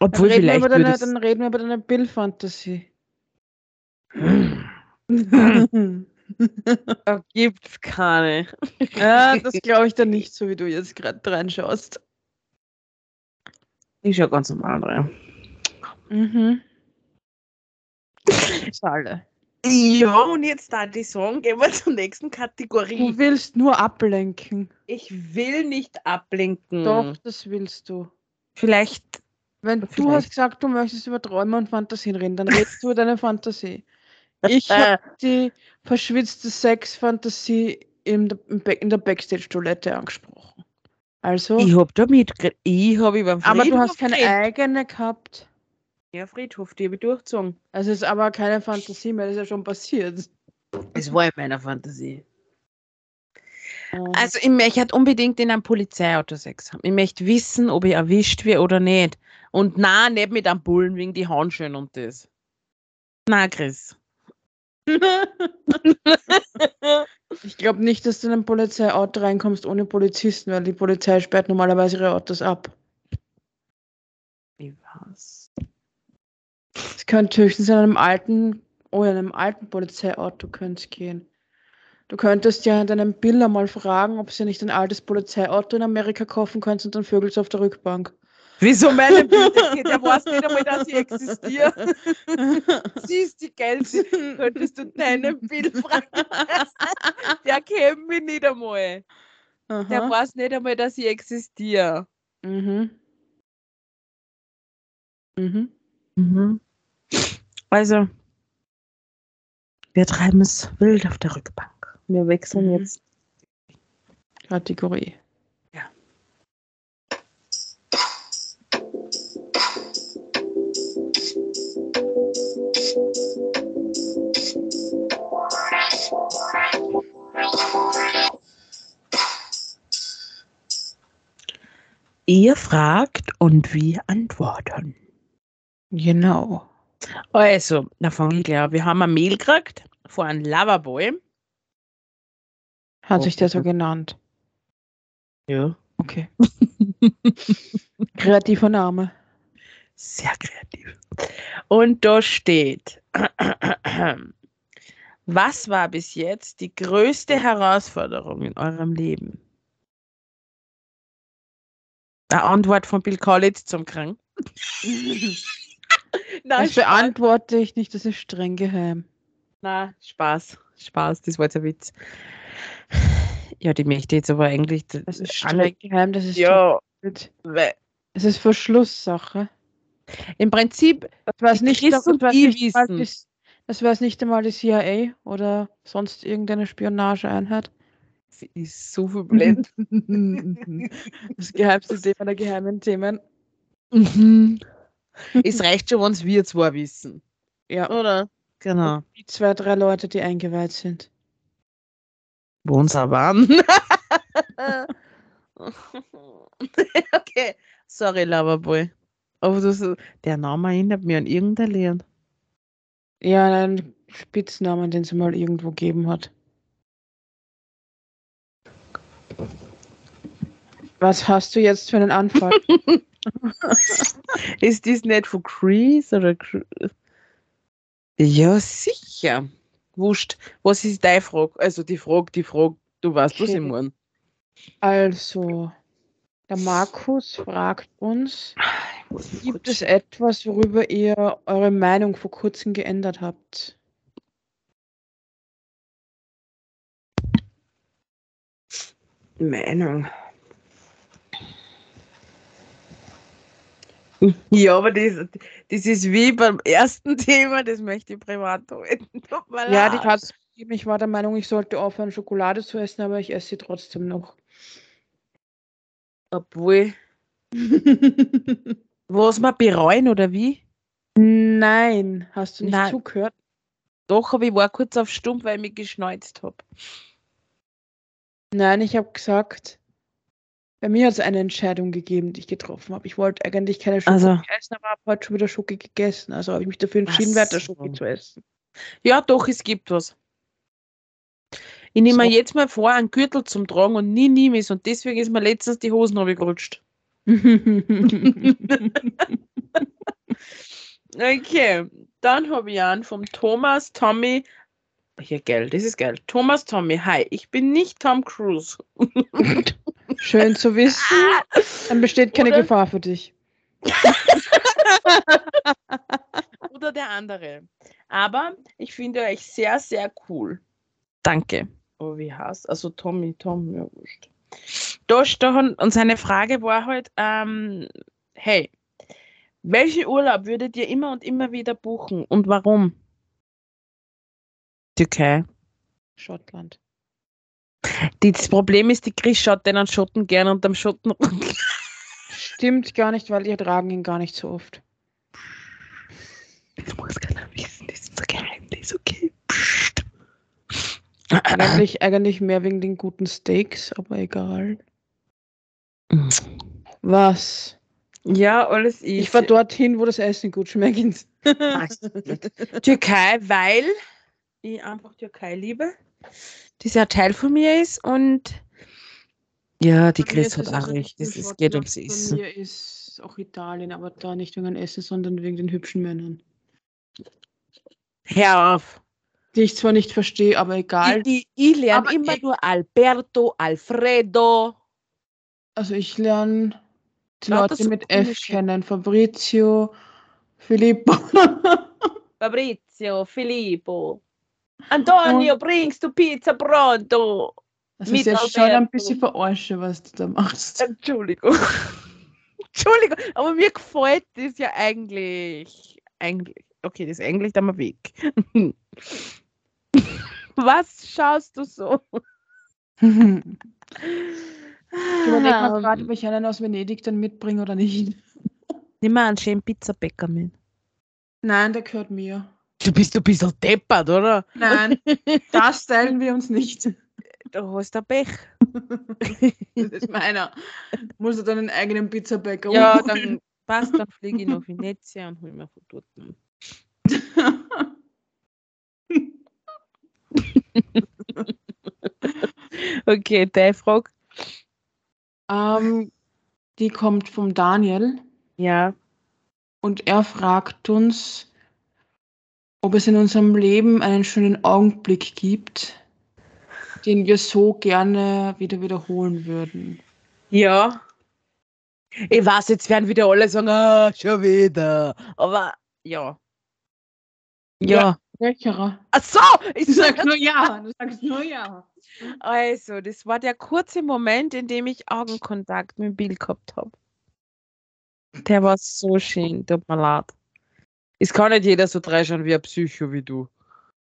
Speaker 2: Dann
Speaker 1: Obwohl
Speaker 2: wir
Speaker 1: vielleicht
Speaker 2: deine, dann reden wir über deine Bildfantasie.
Speaker 1: Da gibt's keine.
Speaker 2: ja, das glaube ich dann nicht, so wie du jetzt gerade reinschaust.
Speaker 1: Ist ja ganz normal drin.
Speaker 2: Mhm. Alle.
Speaker 1: Ja, und jetzt da die Song, gehen wir zur nächsten Kategorie.
Speaker 2: Du willst nur ablenken.
Speaker 1: Ich will nicht ablenken.
Speaker 2: Doch, das willst du.
Speaker 1: Vielleicht.
Speaker 2: Wenn du
Speaker 1: Vielleicht.
Speaker 2: hast gesagt, du möchtest über Träume und Fantasien reden, dann redest du über deine Fantasie. Ich habe die verschwitzte Sex-Fantasie in der, im Back- in der Backstage-Toilette angesprochen. Also,
Speaker 1: Ich hab da mitgeredet. Ich habe über
Speaker 2: aber du hast keine eigene gehabt.
Speaker 1: Ja, Friedhof, die habe ich durchgezogen.
Speaker 2: Also ist aber keine Fantasie mehr, das ist ja schon passiert.
Speaker 1: Es war in meiner Fantasie.
Speaker 2: Ähm,
Speaker 1: Also, ich möchte unbedingt in einem Polizeiauto Sex haben. Ich möchte wissen, ob ich erwischt werde oder nicht. Und na, nicht mit einem Bullen wegen die Handschön und das. Na, Chris.
Speaker 2: ich glaube nicht, dass du in ein Polizeiauto reinkommst ohne Polizisten, weil die Polizei sperrt normalerweise ihre Autos ab.
Speaker 1: Ich weiß.
Speaker 2: Es könnte höchstens in einem alten, oh, in einem alten Polizeiauto könnte gehen. Du könntest ja deinen Biller mal fragen, ob sie nicht ein altes Polizeiauto in Amerika kaufen kannst und dann vögelst du auf der Rückbank.
Speaker 1: Wieso meine Bilder? Der weiß nicht einmal, dass ich existiere. Siehst die Gelse, könntest du deinen Bild fragen. Der kennt mich nicht einmal. Der
Speaker 2: Aha.
Speaker 1: weiß nicht einmal, dass ich existiere.
Speaker 2: Mhm. Mhm.
Speaker 1: Also, wir treiben es wild auf der Rückbank. Wir wechseln
Speaker 2: Mhm.
Speaker 1: jetzt.
Speaker 2: Kategorie.
Speaker 1: Ja. Ihr fragt und wir antworten.
Speaker 2: Genau.
Speaker 1: Also, da fange ich gleich an. Wir haben ein Mail gekriegt von einem Loverboy.
Speaker 2: Hat
Speaker 1: Oh,
Speaker 2: sich der so
Speaker 1: okay.
Speaker 2: genannt.
Speaker 1: Ja.
Speaker 2: Okay. Kreativer Name.
Speaker 1: Sehr kreativ. Und da steht, was war bis jetzt die größte Herausforderung in eurem Leben? Eine Antwort von Bill Collins zum Krank. Nein,
Speaker 2: Das beantworte ich nicht, das ist streng geheim.
Speaker 1: Na, Spaß. Spaß, das war jetzt ein Witz. Ja, die möchte jetzt aber eigentlich.
Speaker 2: Das ist streng geheim, das ist
Speaker 1: Ja,
Speaker 2: Es ist Verschlusssache.
Speaker 1: im Prinzip,
Speaker 2: Das weiß
Speaker 1: Die
Speaker 2: nicht, das weiß
Speaker 1: ich
Speaker 2: nicht einmal die CIA oder sonst irgendeine Spionageeinheit.
Speaker 1: sie ist so blöd.
Speaker 2: Das geheimste Thema der geheimen Themen.
Speaker 1: Es reicht schon, wenn es wir zwei wissen.
Speaker 2: Ja.
Speaker 1: Oder? Genau.
Speaker 2: Die zwei, drei Leute, die eingeweiht sind.
Speaker 1: Wo uns waren. okay. Sorry, Loverboy. Aber das, der Name erinnert mich an irgendein Lied.
Speaker 2: Ja, einen Spitznamen, den sie mal irgendwo gegeben hat. Was hast du jetzt für einen Anfall?
Speaker 1: Ist dies nicht von Chris oder Chris? Ja, sicher. Wurscht. Was ist deine Frage? Also die Frage, die Frage, du weißt, was ich
Speaker 2: Okay.
Speaker 1: meine.
Speaker 2: Also, der Markus fragt uns, gibt es etwas, worüber ihr eure Meinung vor kurzem geändert habt?
Speaker 1: Meinung. Ja, aber das, das ist wie beim ersten Thema, das möchte ich privat halten. Tut mir
Speaker 2: Ja, die gegeben. Ich war der Meinung, ich sollte aufhören, Schokolade zu essen, aber ich esse sie trotzdem noch.
Speaker 1: Obwohl, was wir bereuen oder wie?
Speaker 2: Nein, hast du nicht
Speaker 1: Nein.
Speaker 2: zugehört?
Speaker 1: Doch, aber ich war kurz auf Stumm, weil ich mich geschneuzt habe.
Speaker 2: Nein, ich habe gesagt, bei mir hat es eine Entscheidung gegeben, die ich getroffen habe. Ich wollte eigentlich keine Schoki
Speaker 1: Also.
Speaker 2: essen, aber habe heute schon wieder Schoki gegessen. Also habe ich mich dafür entschieden, weiter
Speaker 1: so.
Speaker 2: Schoki zu essen.
Speaker 1: Ja, doch, es gibt was. Ich nehme mir
Speaker 2: So.
Speaker 1: jetzt mal vor, einen Gürtel zum Tragen und nie nehme es und deswegen ist mir letztens die Hosen runtergerutscht. Okay, dann habe ich einen vom Thomas Tommy. Hier, geil, das ist geil. Thomas Tommy, hi, ich bin nicht Tom Cruise.
Speaker 2: Schön zu wissen. Dann besteht keine
Speaker 1: Oder?
Speaker 2: Gefahr für dich.
Speaker 1: Oder der andere. Aber ich finde euch sehr, sehr cool. Danke. Oh, wie heißt Also Tommy, Tom, ja, wurscht. Da stehen, und seine Frage war halt, ähm, hey, welchen Urlaub würdet ihr immer und immer wieder buchen und warum? Türkei.
Speaker 2: Schottland.
Speaker 1: Die- Das Problem ist, die Chris schaut den an Schotten gern und am Schotten.
Speaker 2: Stimmt gar nicht, weil die tragen ihn gar nicht so oft.
Speaker 1: Das muss keiner wissen, das ist unser Geheimnis, okay? Psst.
Speaker 2: Eigentlich, eigentlich mehr wegen den guten Steaks, aber egal. Was?
Speaker 1: Ja, alles
Speaker 2: Ich fahre dorthin, wo das Essen gut schmeckt.
Speaker 1: Türkei, weil ich einfach Türkei liebe. Ja Teil von mir ist und ja, die Chris hat auch
Speaker 2: also
Speaker 1: recht. Es, es geht ums
Speaker 2: Bei
Speaker 1: Essen.
Speaker 2: mir ist auch Italien, aber da nicht wegen dem Essen, sondern wegen den hübschen Männern.
Speaker 1: Hör auf.
Speaker 2: Die ich zwar nicht verstehe, aber egal.
Speaker 1: Ich, ich, ich lerne
Speaker 2: Aber
Speaker 1: immer
Speaker 2: ich-
Speaker 1: nur Alberto, Alfredo.
Speaker 2: Also ich lerne die Leute
Speaker 1: so
Speaker 2: mit F kennen. Fabrizio, Filippo.
Speaker 1: Fabrizio, Filippo. Antonio, bringst du Pizza pronto?
Speaker 2: Das ist jetzt schon ein bisschen verarsche, was du da machst.
Speaker 1: Entschuldigung. Entschuldigung, aber mir gefällt das ja eigentlich. Eigentlich. Okay, das eigentlich dann mal weg. Was schaust du so?
Speaker 2: Ich überlege mal
Speaker 1: Ähm,
Speaker 2: gerade, ob ich einen aus Venedig dann mitbringe oder nicht.
Speaker 1: Nimm mal einen schönen Pizzabäcker mit.
Speaker 2: Nein, der gehört mir.
Speaker 1: Du bist ein bisschen deppert, oder?
Speaker 2: Nein, das teilen wir uns nicht.
Speaker 1: Du hast ein Pech.
Speaker 2: Das ist meiner. Muss er dann einen eigenen Pizzabäcker
Speaker 1: Ja,
Speaker 2: holen.
Speaker 1: dann passt, dann fliege ich nach Venezia und hol mir von dort. Okay, deine Frage?
Speaker 2: ähm, die kommt vom Daniel
Speaker 1: Ja.
Speaker 2: und er fragt uns, ob es in unserem Leben einen schönen Augenblick gibt, den wir so gerne wieder wiederholen würden.
Speaker 1: Ja. Ich weiß, jetzt werden wieder alle sagen, ah, schon wieder. Aber ja. Ja.
Speaker 2: Ja.
Speaker 1: Ach so, ich
Speaker 2: Du
Speaker 1: sag
Speaker 2: sagst nur ja. Du sagst nur ja.
Speaker 1: also, das war der kurze Moment, in dem ich Augenkontakt mit Bill gehabt habe. Der war so schön, tut mir leid. Es kann nicht jeder so dreischauen wie ein Psycho wie du.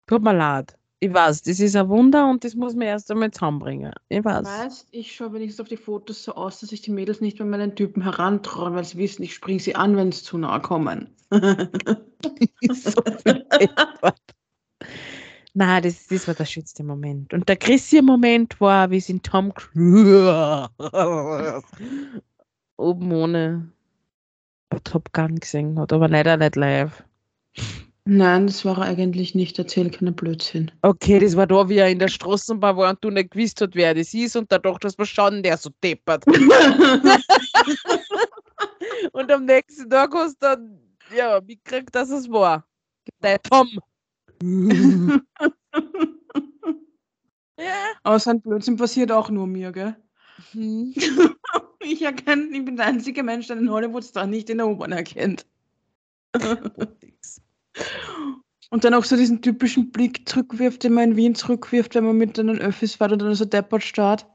Speaker 1: Tut mir leid. Ich weiß, das ist ein Wunder und das muss man erst einmal zusammenbringen. Ich weiß.
Speaker 2: Weißt, ich schaue wenigstens auf die Fotos so aus, dass sich die Mädels nicht bei meinen Typen herantrauen, weil sie wissen, ich springe sie an, wenn sie zu nahe kommen.
Speaker 1: so. Nein, das, das war der schönste Moment. Und der Chrissy-Moment war, wie es in Tom Cruise oben ohne Top Gun gesehen hat, aber leider nicht live.
Speaker 2: Nein, das war er eigentlich nicht. Erzähl keinen Blödsinn.
Speaker 1: Okay, das war da, wie er in der Straßenbahn war und du nicht gewusst hast, wer das ist und da dachtest, was schaut denn der so deppert? Und am nächsten Tag hast du dann, ja, mitgekriegt, dass es war. Der Tom. ja.
Speaker 2: Aber sein Blödsinn passiert auch nur mir, gell?
Speaker 1: Hm.
Speaker 2: Ich erkenne, ich bin der einzige Mensch, der den Hollywood-Star nicht in der U-Bahn erkennt. Und dann auch so diesen typischen Blick zurückwirft, den man in Wien zurückwirft, wenn man mit den Öffis fährt und dann so deppert starrt.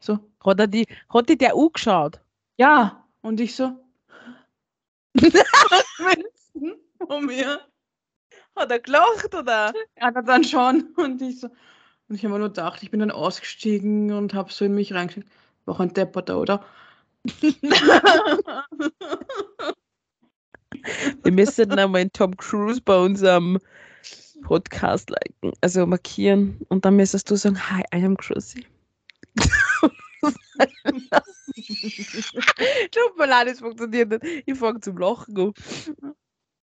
Speaker 2: So,
Speaker 1: Hat, er die, hat die der angeschaut?
Speaker 2: ja. Und ich so. Von mir.
Speaker 1: Hat er gelacht, oder?
Speaker 2: Ja, dann schon. Und ich so. Und ich habe mir nur gedacht, ich bin dann ausgestiegen und habe so in mich reingeschaut. War ein Depperter, oder?
Speaker 1: Wir müssen dann einmal Tom Cruise bei unserem Podcast liken, also markieren. Und dann müsstest du sagen, hi, I am Cruzy. Tut mir leid, es funktioniert nicht. Ich fange zum Lachen an.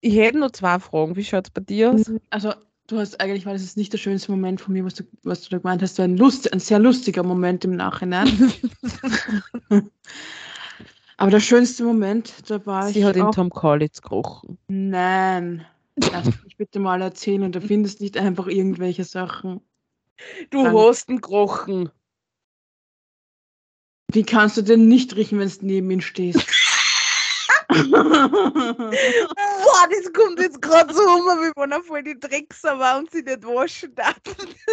Speaker 1: Ich hätte noch zwei Fragen. Wie schaut es bei dir aus?
Speaker 2: Also, du hast eigentlich, weil das ist nicht der schönste Moment von mir, was du, was du da gemeint hast, ein, Lust, ein sehr lustiger Moment im Nachhinein. Aber der schönste Moment, da war
Speaker 1: Sie
Speaker 2: ich
Speaker 1: hat in Tom Collins gerochen.
Speaker 2: Nein. Lass mich bitte mal erzählen und du findest nicht einfach irgendwelche Sachen.
Speaker 1: Du
Speaker 2: Dann-
Speaker 1: hast ihn gerochen.
Speaker 2: Wie kannst du denn nicht riechen, wenn du neben ihm stehst?
Speaker 1: Boah, das kommt jetzt gerade so um, wie wenn er voll die Dreckser war und sie nicht waschen darf.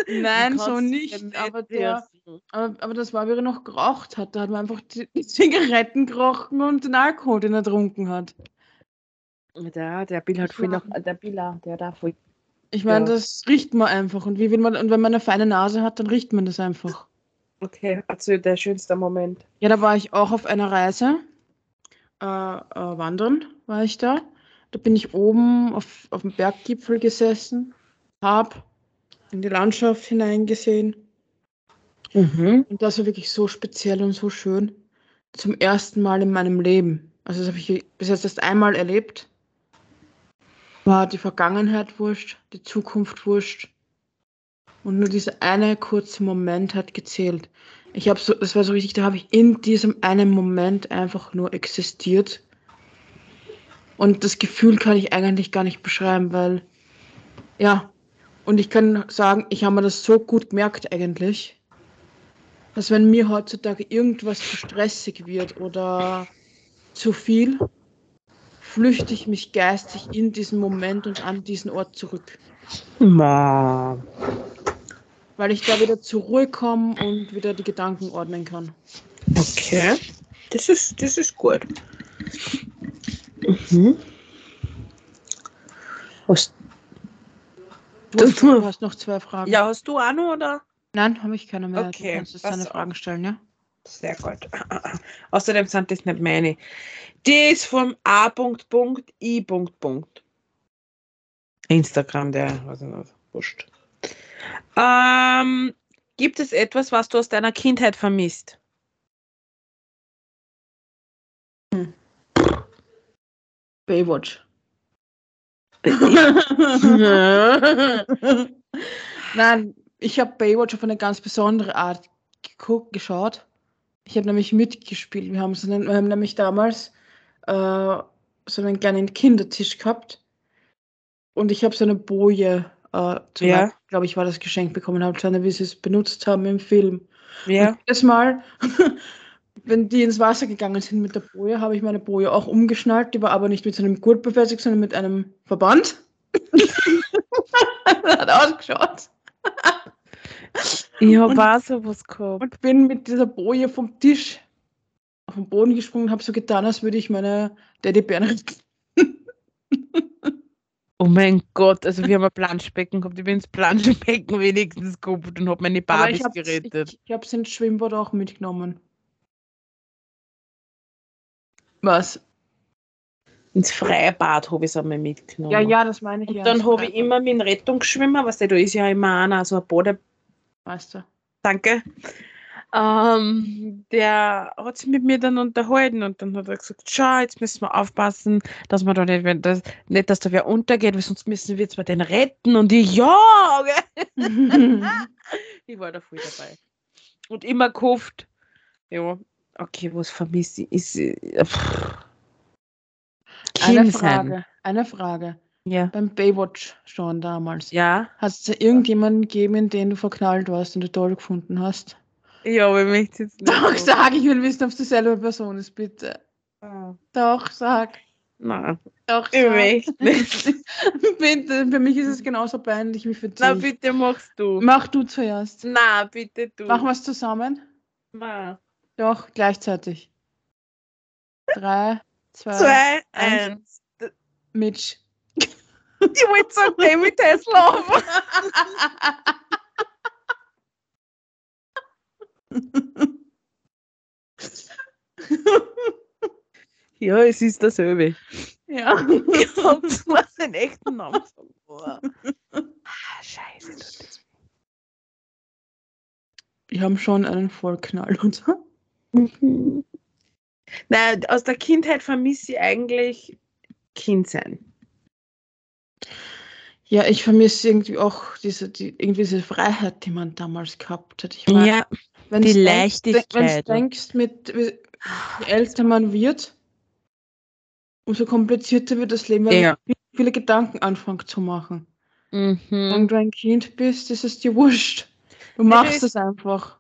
Speaker 2: Nein, so nicht. Aber, der, aber, aber das war, wie er noch geraucht hat. Da hat man einfach die, die Zigaretten gerochen und den Alkohol, den er getrunken hat.
Speaker 1: Der, der Bill hat voll noch, der Billa, der da voll.
Speaker 2: Ich meine,
Speaker 1: Ja.
Speaker 2: das riecht man einfach. Und, wie, wenn man, und wenn man eine feine Nase hat, dann riecht man das einfach.
Speaker 1: Okay, also der schönste Moment.
Speaker 2: Ja, da war ich auch auf einer Reise. Äh, äh, wandern war ich da. Da bin ich oben auf, auf dem Berggipfel gesessen, hab in die Landschaft hineingesehen.
Speaker 1: Mhm.
Speaker 2: Und das war wirklich so speziell und so schön. Zum ersten Mal in meinem Leben. Also das habe ich bis jetzt erst einmal erlebt. War die Vergangenheit wurscht, die Zukunft wurscht. Und nur dieser eine kurze Moment hat gezählt. Ich habe so, das war so richtig, da habe ich in diesem einen Moment einfach nur existiert. Und das Gefühl kann ich eigentlich gar nicht beschreiben, weil, ja, und ich kann sagen, ich habe mir das so gut gemerkt eigentlich, dass wenn mir heutzutage irgendwas zu stressig wird oder zu viel, flüchte ich mich geistig in diesen Moment und an diesen Ort zurück.
Speaker 1: Ma.
Speaker 2: Weil ich da wieder zur Ruhe komme und wieder die Gedanken ordnen kann.
Speaker 1: Okay. Das ist, das ist gut. Mhm. Was,
Speaker 2: Du,
Speaker 1: Das-
Speaker 2: hast- du hast noch zwei Fragen.
Speaker 1: ja, hast du auch noch, oder?
Speaker 2: Nein, habe ich keine mehr.
Speaker 1: Okay,
Speaker 2: Du kannst jetzt deine. Fragen stellen, ja?
Speaker 1: Sehr gut. Außerdem sind das nicht meine. Die ist vom A. Punkt, Punkt, I. Punkt, Punkt. Instagram, der, weiß ich nicht, wurscht. Ähm, gibt es etwas, was du aus deiner Kindheit vermisst?
Speaker 2: Baywatch. Nein, ich habe Baywatch auf eine ganz besondere Art geguckt, geschaut. Ich habe nämlich mitgespielt. Wir haben, so einen, wir haben nämlich damals äh, so einen kleinen Kindertisch gehabt. Und ich habe so eine Boje, äh,
Speaker 1: Ja.
Speaker 2: glaube ich, war das Geschenk bekommen habe, so eine, wie sie es benutzt haben im Film.
Speaker 1: Ja.
Speaker 2: Und jedes Mal, wenn die ins Wasser gegangen sind mit der Boje, habe ich meine Boje auch umgeschnallt. Die war aber nicht mit so einem Gurt befestigt, sondern mit einem Verband. Hat ausgeschaut.
Speaker 1: Ich habe auch sowas gehabt.
Speaker 2: Und bin mit dieser Boje vom Tisch auf den Boden gesprungen und habe so getan, als würde ich meine Teddybären retten.
Speaker 1: Oh mein Gott, also wir haben ein Planschbecken gehabt. Ich bin ins Planschbecken wenigstens gehabt und habe meine Barbies
Speaker 2: ich habe
Speaker 1: gerettet.
Speaker 2: ich, ich hab's ins Schwimmbad auch mitgenommen. Was?
Speaker 1: Ins Freibad habe ich es einmal mitgenommen.
Speaker 2: Ja, ja, das meine ich
Speaker 1: Und
Speaker 2: ja.
Speaker 1: dann habe ich immer meinen Rettungsschwimmer, was da ist ja immer einer, so ein Bode,
Speaker 2: Weißt du.
Speaker 1: danke. Ähm, der hat sich mit mir dann unterhalten und dann hat er gesagt, schau, jetzt müssen wir aufpassen, dass wir da nicht, wenn das, nicht, dass da wer untergeht, weil sonst müssen wir zwar den retten und ich, ja, gell? ich war da voll dabei. Und immer gehofft, ja, okay, was vermisse ich, ist, pff.
Speaker 2: eine. Frage. Eine Frage.
Speaker 1: Ja.
Speaker 2: Beim Baywatch schon damals.
Speaker 1: Ja.
Speaker 2: Hat es irgendjemanden gegeben, den du verknallt warst und du toll gefunden hast?
Speaker 1: Ja, aber ich möchte jetzt nicht.
Speaker 2: Doch, sag, ich will wissen, ob es dieselbe Person ist, bitte.
Speaker 1: Ah,
Speaker 2: Doch, sag.
Speaker 1: Nein,
Speaker 2: Doch,
Speaker 1: ich
Speaker 2: sag.
Speaker 1: möchte nicht.
Speaker 2: bitte, für mich ist es genauso peinlich wie für dich.
Speaker 1: Na, bitte machst du.
Speaker 2: Mach du zuerst.
Speaker 1: Na, bitte du.
Speaker 2: Machen wir es zusammen?
Speaker 1: Na.
Speaker 2: Doch, gleichzeitig. Drei, zwei,
Speaker 1: Zwei,
Speaker 2: eins.
Speaker 1: eins.
Speaker 2: Mitch.
Speaker 1: Ich wollte sagen, David Hasselhoff. Ja, es ist dasselbe.
Speaker 2: ja.
Speaker 1: Ich hab zwar den echten Namen. Boah. Ah, Scheiße. tut das
Speaker 2: Wir haben schon einen Vollknall, oder?
Speaker 1: Nein, aus der Kindheit vermisse ich eigentlich Kind sein.
Speaker 2: Ja, ich vermisse irgendwie auch diese, die, irgendwie diese Freiheit, die man damals gehabt hat. Ich meine,
Speaker 1: Ja,
Speaker 2: wenn's
Speaker 1: die Leichtigkeit.
Speaker 2: Wenn du denkst, mit, je älter man wird, umso komplizierter wird das Leben, weil
Speaker 1: Ja.
Speaker 2: man viele, Gedanken anfängt zu machen.
Speaker 1: Mhm.
Speaker 2: Wenn du ein Kind bist, ist es dir wurscht. Du machst es einfach.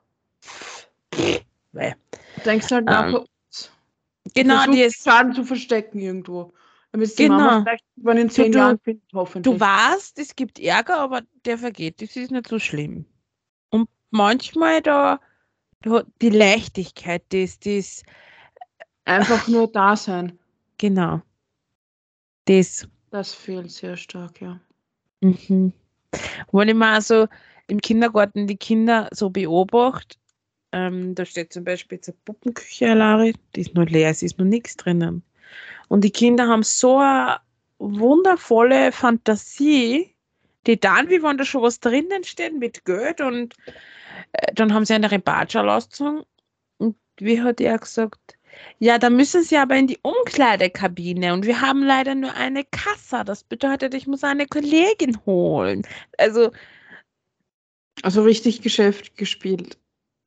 Speaker 1: Weh.
Speaker 2: Du denkst halt nach,
Speaker 1: Ähm. Genau, die ist,
Speaker 2: Schaden zu verstecken irgendwo. Damit die
Speaker 1: Genau.
Speaker 2: Mama vielleicht irgendwann in zehn
Speaker 1: du-
Speaker 2: Jahren findet, hoffentlich.
Speaker 1: du weißt, es gibt Ärger, aber der vergeht. Das ist nicht so schlimm. Und manchmal da die Leichtigkeit, das, das,
Speaker 2: Einfach nur da sein.
Speaker 1: genau. Das.
Speaker 2: Das fehlt sehr stark, ja.
Speaker 1: Mhm. Wenn ich mal so im Kindergarten die Kinder so beobachte, ähm, da steht zum Beispiel jetzt eine Puppenküche, Lari, die ist nur leer, es ist nur nichts drinnen. Und die Kinder haben so eine wundervolle Fantasie, die dann, wie wenn da schon was drinnen steht mit Geld und äh, dann haben sie eine Rebatschal ausgezogen und wie hat er gesagt, ja, da müssen sie aber in die Umkleidekabine und wir haben leider nur eine Kasse. Das bedeutet, ich muss eine Kollegin holen. Also,
Speaker 2: Also richtig Geschäft gespielt.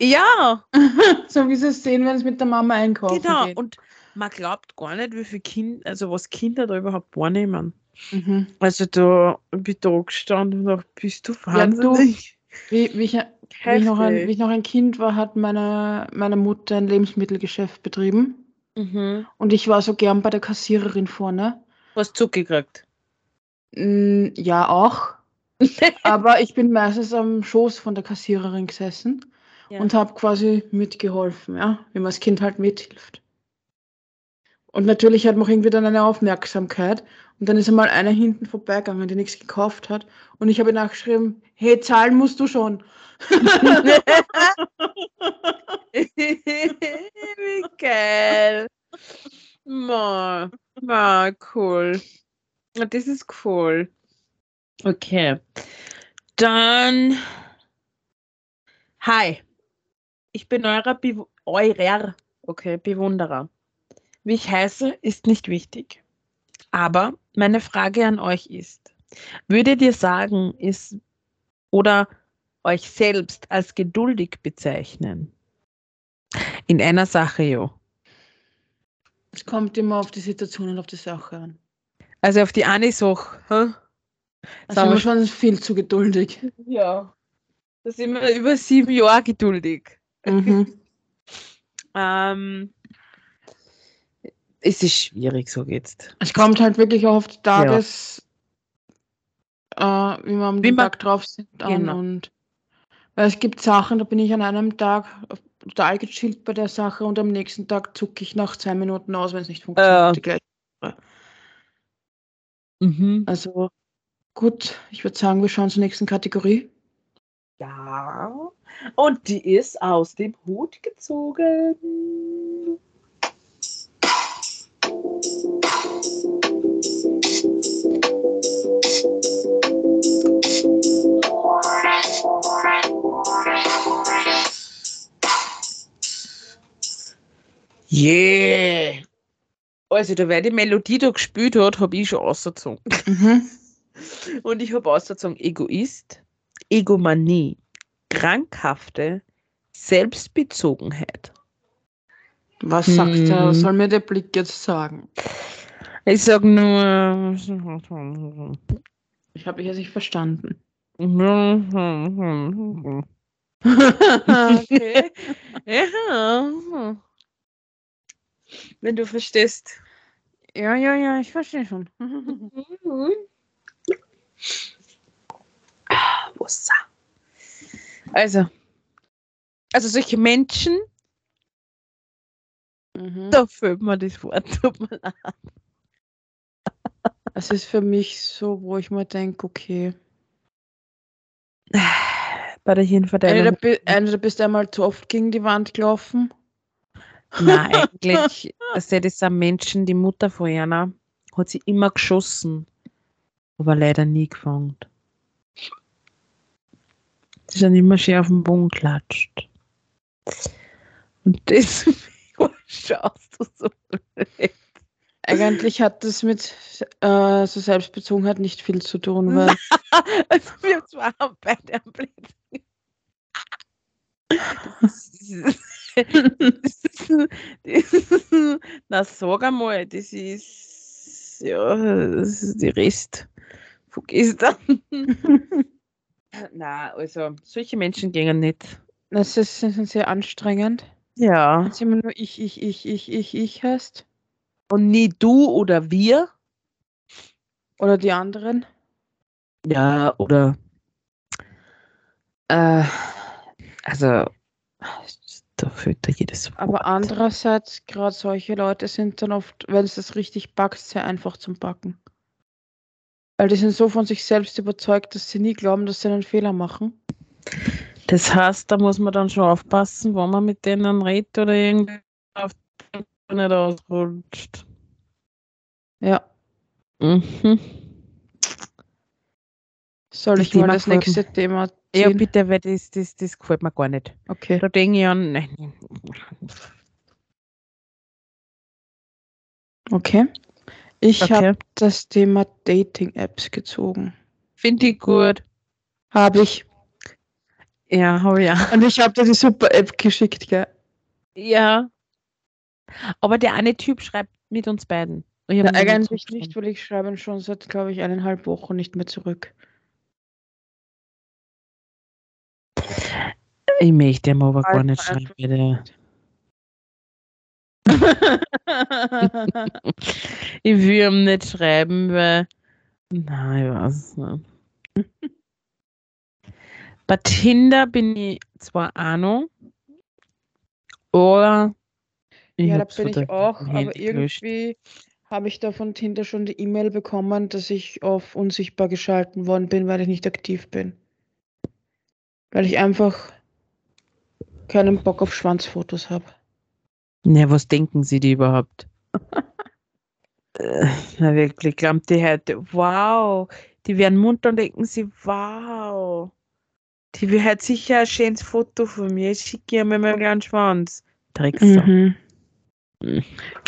Speaker 1: ja,
Speaker 2: so wie sie es sehen, wenn es mit der Mama einkaufen
Speaker 1: genau.
Speaker 2: geht.
Speaker 1: Und man glaubt gar nicht, wie viel Kind, also was Kinder da überhaupt wahrnehmen.
Speaker 2: Mhm.
Speaker 1: Also da bin ich da gestanden und dachte, bist du
Speaker 2: Ja, du-
Speaker 1: wahnsinnig?
Speaker 2: Wie, wie, ich, wie, ich noch ein, wie ich noch ein Kind war, hat meine, meine Mutter ein Lebensmittelgeschäft betrieben.
Speaker 1: Mhm.
Speaker 2: Und ich war so gern bei der Kassiererin vorne.
Speaker 1: Was zugekriegt.
Speaker 2: Mm, ja, auch. Aber ich bin meistens am Schoß von der Kassiererin gesessen
Speaker 1: Ja.
Speaker 2: und habe quasi mitgeholfen, ja, wie man das Kind halt mithilft. Und natürlich hat man auch irgendwie dann eine Aufmerksamkeit. Und dann ist einmal einer hinten vorbeigegangen, der nichts gekauft hat. Und ich habe nachgeschrieben, hey, zahlen musst du schon.
Speaker 1: Wie geil. Ma, ma, cool. Ja, Das ist cool. Okay. Dann. Hi. Ich bin eurer, Bew eurer okay, Bewunderer. Wie ich heiße, ist nicht wichtig. Aber meine Frage an euch ist, würdet ihr sagen, ist oder euch selbst als geduldig bezeichnen? In einer Sache, jo.
Speaker 2: Es kommt immer auf die Situation und auf die Sache an.
Speaker 1: Also auf die eine Sache. hä?
Speaker 2: Also sind wir
Speaker 1: wir-
Speaker 2: schon viel zu geduldig.
Speaker 1: Ja. Da sind wir über sieben Jahre geduldig.
Speaker 2: Mhm.
Speaker 1: Ähm, es ist schwierig, so jetzt.
Speaker 2: Es kommt halt wirklich auf die Tages, äh, wie wir am
Speaker 1: Wie
Speaker 2: Tag drauf sind an.
Speaker 1: Genau.
Speaker 2: Und weil es gibt Sachen, da bin ich an einem Tag total gechillt bei der Sache und am nächsten Tag zucke ich nach zwei Minuten aus, wenn es nicht funktioniert.
Speaker 1: Äh. Mhm.
Speaker 2: Also gut, ich würde sagen, wir schauen zur nächsten Kategorie.
Speaker 1: Ja. Und die ist aus dem Hut gezogen. Yeah! Also, da wer die Melodie da gespielt hat, habe ich schon ausgezogen.
Speaker 2: Mhm.
Speaker 1: Und ich habe ausgezogen Egoist, Egomanie, krankhafte Selbstbezogenheit.
Speaker 2: Was sagt er? Was
Speaker 1: Hm.
Speaker 2: soll mir der Blick jetzt sagen?
Speaker 1: Ich sage nur.
Speaker 2: Ich habe ich jetzt nicht verstanden.
Speaker 1: Okay. Ja. Wenn du verstehst.
Speaker 2: Ja, ja, ja, ich verstehe schon.
Speaker 1: Wasser. Also. Also solche Menschen,
Speaker 2: Mhm.
Speaker 1: da fehlt mir das Wort. Tut mir leid.
Speaker 2: Es ist für mich so, wo ich mir denke, okay.
Speaker 1: Bei der Hirnverteilung.
Speaker 2: Entweder, entweder bist du einmal zu oft gegen die Wand gelaufen.
Speaker 1: Nein, eigentlich, das sind Menschen, die Mutter von einer hat sie immer geschossen, aber leider nie gefangen. Sie sind immer schön auf den Boden geklatscht. Und deswegen schaust du so blöd.
Speaker 2: Eigentlich hat das mit äh, so Selbstbezogenheit nicht viel zu tun, weil
Speaker 1: Also wir haben beide am. Das ist- das ist- das ist- Na, sag einmal, das ist ja das ist die Rest von gestern. Nein, also solche Menschen gehen nicht.
Speaker 2: das ist, sind sehr anstrengend.
Speaker 1: Ja.
Speaker 2: Wenn es immer nur ich, ich, ich, ich, ich, ich heißt.
Speaker 1: Und nie du oder wir.
Speaker 2: Oder die anderen.
Speaker 1: Ja, oder. Äh, also, da fehlt da jedes
Speaker 2: Aber
Speaker 1: Wort.
Speaker 2: andererseits, gerade solche Leute sind dann oft, wenn es das richtig backt, sehr einfach zum Backen. Weil die sind so von sich selbst überzeugt, dass sie nie glauben, dass sie einen Fehler machen.
Speaker 1: Das heißt, da muss man dann schon aufpassen, wo man mit denen redet oder irgendwie auf nicht ausrutscht.
Speaker 2: Ja.
Speaker 1: Mhm.
Speaker 2: Soll
Speaker 1: Das
Speaker 2: ich mal
Speaker 1: Thema
Speaker 2: das
Speaker 1: gefällt
Speaker 2: nächste Thema
Speaker 1: Ja,
Speaker 2: ziehen?
Speaker 1: bitte, weil das, das, das gefällt mir gar nicht.
Speaker 2: Okay.
Speaker 1: Da denke ich an. Nein.
Speaker 2: Okay. Ich
Speaker 1: Okay.
Speaker 2: habe das Thema Dating-Apps gezogen.
Speaker 1: Finde ich gut.
Speaker 2: Habe ich.
Speaker 1: Ja, habe ich ja.
Speaker 2: Und ich habe dir die super App geschickt, gell?
Speaker 1: Ja. Aber der eine Typ schreibt mit uns beiden. Ich noch
Speaker 2: eigentlich nicht, weil ich schreibe schon seit, glaube ich, eineinhalb Wochen nicht mehr zurück.
Speaker 1: Ich möchte ihm aber gar nicht schreiben, bitte. ich will ihm nicht schreiben, weil. Nein, ich weiß es nicht. Bei Tinder bin ich zwar noch, aber. Ich
Speaker 2: ja, da bin ich auch, aber irgendwie habe ich da von Tinder schon die E-Mail bekommen, dass ich auf unsichtbar geschalten worden bin, weil ich nicht aktiv bin. Weil ich einfach keinen Bock auf Schwanzfotos habe.
Speaker 1: Ja, was denken Sie die überhaupt? Äh, Na wirklich, glaubt die heute, wow, die werden munter und denken sie, wow, die will halt sicher ein schönes Foto von mir, ich schicke ihr mir mal einen kleinen Schwanz. Drecksau.
Speaker 2: Mhm.
Speaker 1: Na,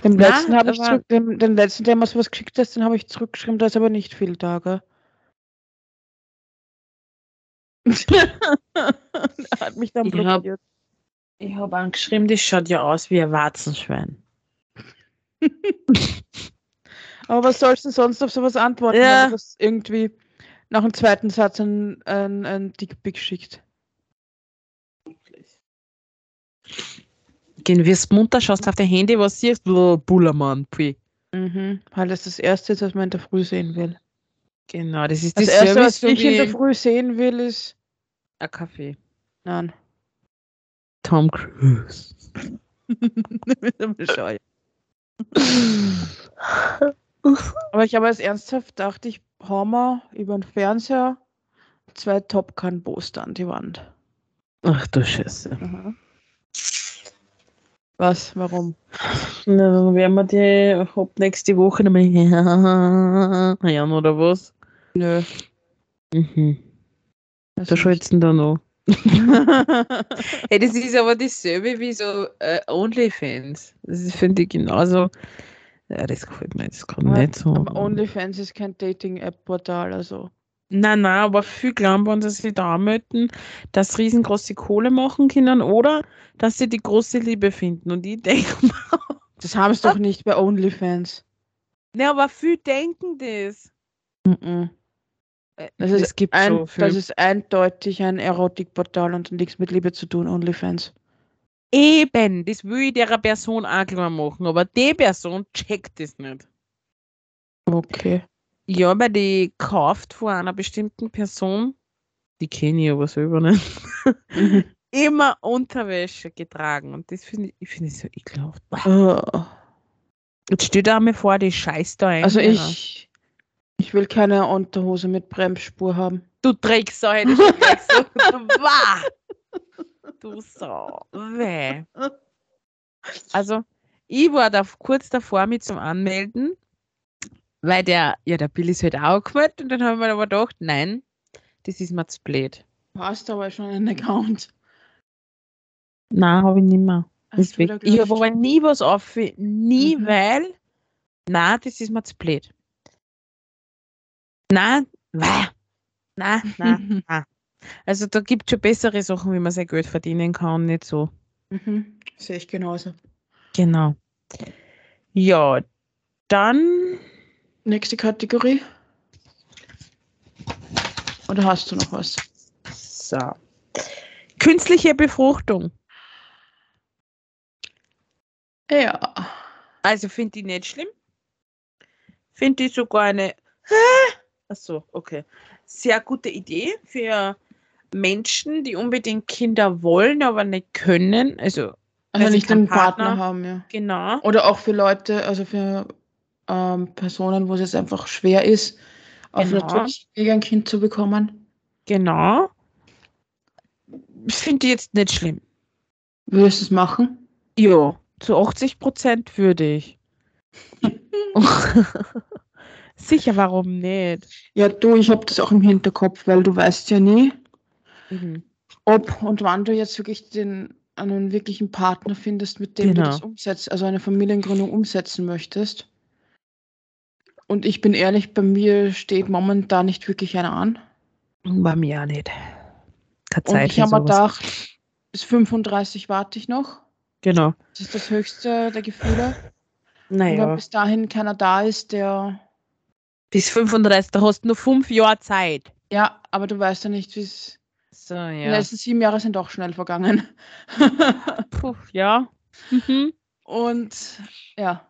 Speaker 2: letzten habe ich zurück, dem, den letzten, der mir sowas geschickt hast, den habe ich zurückgeschrieben, da ist aber nicht viel da, gell? Er hat mich dann
Speaker 1: Ich hab-
Speaker 2: blockiert.
Speaker 1: Ich habe angeschrieben, das schaut ja aus wie ein Warzenschwein.
Speaker 2: Aber was sollst du sonst auf sowas antworten,
Speaker 1: Ja.
Speaker 2: wenn du das irgendwie nach dem zweiten Satz ein, ein, ein Dickpick schickt?
Speaker 1: Gehen wirst munter, schaust auf dein Handy, was siehst du? Bullermann, pui.
Speaker 2: Mhm. Weil das das Erste ist, was man in der Früh sehen will.
Speaker 1: Genau, das ist
Speaker 2: Das Erste,
Speaker 1: Service
Speaker 2: was ich in der Früh sehen will, ist.
Speaker 1: ein Kaffee.
Speaker 2: Nein.
Speaker 1: Tom Cruise.
Speaker 2: Aber ich habe als ernsthaft gedacht, ich hau mal über den Fernseher zwei Top Gun Poster an die Wand.
Speaker 1: Ach du Scheiße.
Speaker 2: Was? Warum?
Speaker 1: Na, werden wir die ab nächste Woche nochmal hören, oder was?
Speaker 2: Nö.
Speaker 1: Mhm.
Speaker 2: das
Speaker 1: Da du da noch. Hey, das ist aber dasselbe wie so äh, OnlyFans. Das finde ich, genauso. Ja, das gefällt mir jetzt gerade
Speaker 2: Ja,
Speaker 1: nicht so.
Speaker 2: Aber OnlyFans ist kein Dating-App-Portal, also.
Speaker 1: Nein, nein, aber viel glauben, wenn sie sich da anmelden, dass riesengroße Kohle machen können oder dass sie die große Liebe finden. Und ich denke mal,
Speaker 2: Das haben sie doch nicht bei OnlyFans.
Speaker 1: ne, aber viel denken das. Äh,
Speaker 2: Das, ist
Speaker 1: gibt
Speaker 2: ein,
Speaker 1: schon viel.
Speaker 2: das ist eindeutig ein Erotikportal und nichts mit Liebe zu tun, OnlyFans.
Speaker 1: Eben, das will ich der Person auch klar machen, aber die Person checkt das nicht.
Speaker 2: Okay.
Speaker 1: Ja, weil die kauft von einer bestimmten Person, die kenne ich aber selber nicht,
Speaker 2: Mhm.
Speaker 1: immer Unterwäsche getragen. Und das finde ich, ich finde es so ekelhaft.
Speaker 2: Oh.
Speaker 1: Jetzt stell dir einmal vor, die scheißt da ein.
Speaker 2: Also ich, ich will keine Unterhose mit Bremsspur haben.
Speaker 1: Du ich schon gleich so. Du Sau. Weh. Also, ich war da kurz davor mit zum Anmelden, weil der, ja, der Bill ist halt auch gemeldet und dann haben wir aber gedacht, nein, das ist mir zu blöd.
Speaker 2: Hast aber schon einen Account.
Speaker 1: Nein, habe ich nicht mehr. Ist
Speaker 2: du
Speaker 1: weg. Ich habe aber nie was auf, nie,
Speaker 2: Mhm.
Speaker 1: weil, nein, das ist mir zu blöd. Nein, weh. Nein, nein. Also da gibt es schon bessere Sachen, wie man sein Geld verdienen kann, nicht so.
Speaker 2: Mhm. Sehe ich genauso.
Speaker 1: Genau. Ja, dann
Speaker 2: Nächste Kategorie. Oder hast du noch was?
Speaker 1: so. Künstliche Befruchtung.
Speaker 2: Ja.
Speaker 1: Also finde ich nicht schlimm. Finde ich sogar eine Achso, okay. Sehr gute Idee für Menschen, die unbedingt Kinder wollen, aber nicht können. Also,
Speaker 2: Also nicht einen Partner,
Speaker 1: Partner-
Speaker 2: haben, ja.
Speaker 1: genau.
Speaker 2: Oder auch für Leute, also für ähm, Personen, wo es jetzt einfach schwer ist, auf
Speaker 1: Genau.
Speaker 2: natürlichem Weg ein Kind zu bekommen.
Speaker 1: Genau. Finde ich jetzt nicht schlimm.
Speaker 2: Würdest du es machen?
Speaker 1: Ja, zu 80 Prozent würde ich. Sicher, warum nicht?
Speaker 2: Ja, du, ich habe das auch im Hinterkopf, weil du weißt ja nie,
Speaker 1: Mhm.
Speaker 2: ob und wann du jetzt wirklich den einen wirklichen Partner findest, mit dem du
Speaker 1: Genau.
Speaker 2: das umsetzt, also eine Familiengründung umsetzen möchtest. Und ich bin ehrlich, bei mir steht momentan nicht wirklich einer an.
Speaker 1: Bei mir auch nicht. Keine
Speaker 2: Und ich habe mir gedacht, bis 35 warte ich noch.
Speaker 1: Genau.
Speaker 2: Das ist das höchste der Gefühle. Und wenn
Speaker 1: Naja,
Speaker 2: bis dahin keiner da ist, der.
Speaker 1: bis 35, da hast du nur fünf Jahre Zeit.
Speaker 2: Ja, aber du weißt ja nicht, wie es.
Speaker 1: So,
Speaker 2: Die
Speaker 1: ja.
Speaker 2: letzten sieben Jahre sind doch schnell vergangen.
Speaker 1: Puh, ja. Mhm.
Speaker 2: Und ja.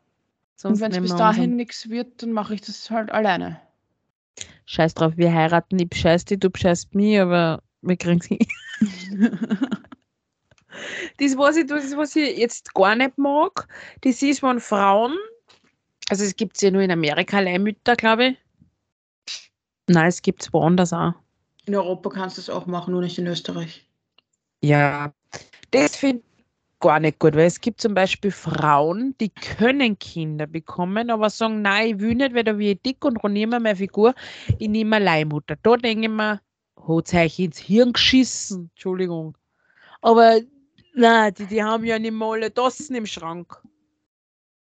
Speaker 1: Sonst
Speaker 2: Und wenn es bis dahin nichts wird, dann mache ich das halt alleine.
Speaker 1: Scheiß drauf, wir heiraten, ich bescheiß dich, du bescheißt mich, aber wir kriegen sie. Das, was ich, das, was ich jetzt gar nicht mag, das ist, wenn Frauen, also es gibt es ja nur in Amerika Leihmütter, glaube ich. Nein, es gibt es woanders auch.
Speaker 2: In Europa kannst du es auch machen, nur nicht in Österreich.
Speaker 1: Ja, das finde ich gar nicht gut, weil es gibt zum Beispiel Frauen, die können Kinder bekommen, aber sagen, nein, ich will nicht, weil da wie ich dick und ruiniere mir meine Figur, ich nehme eine Leihmutter. Da denke ich mir, hat euch ins Hirn geschissen, Entschuldigung. Aber nein, die, die haben ja nicht mal alle Tassen im Schrank.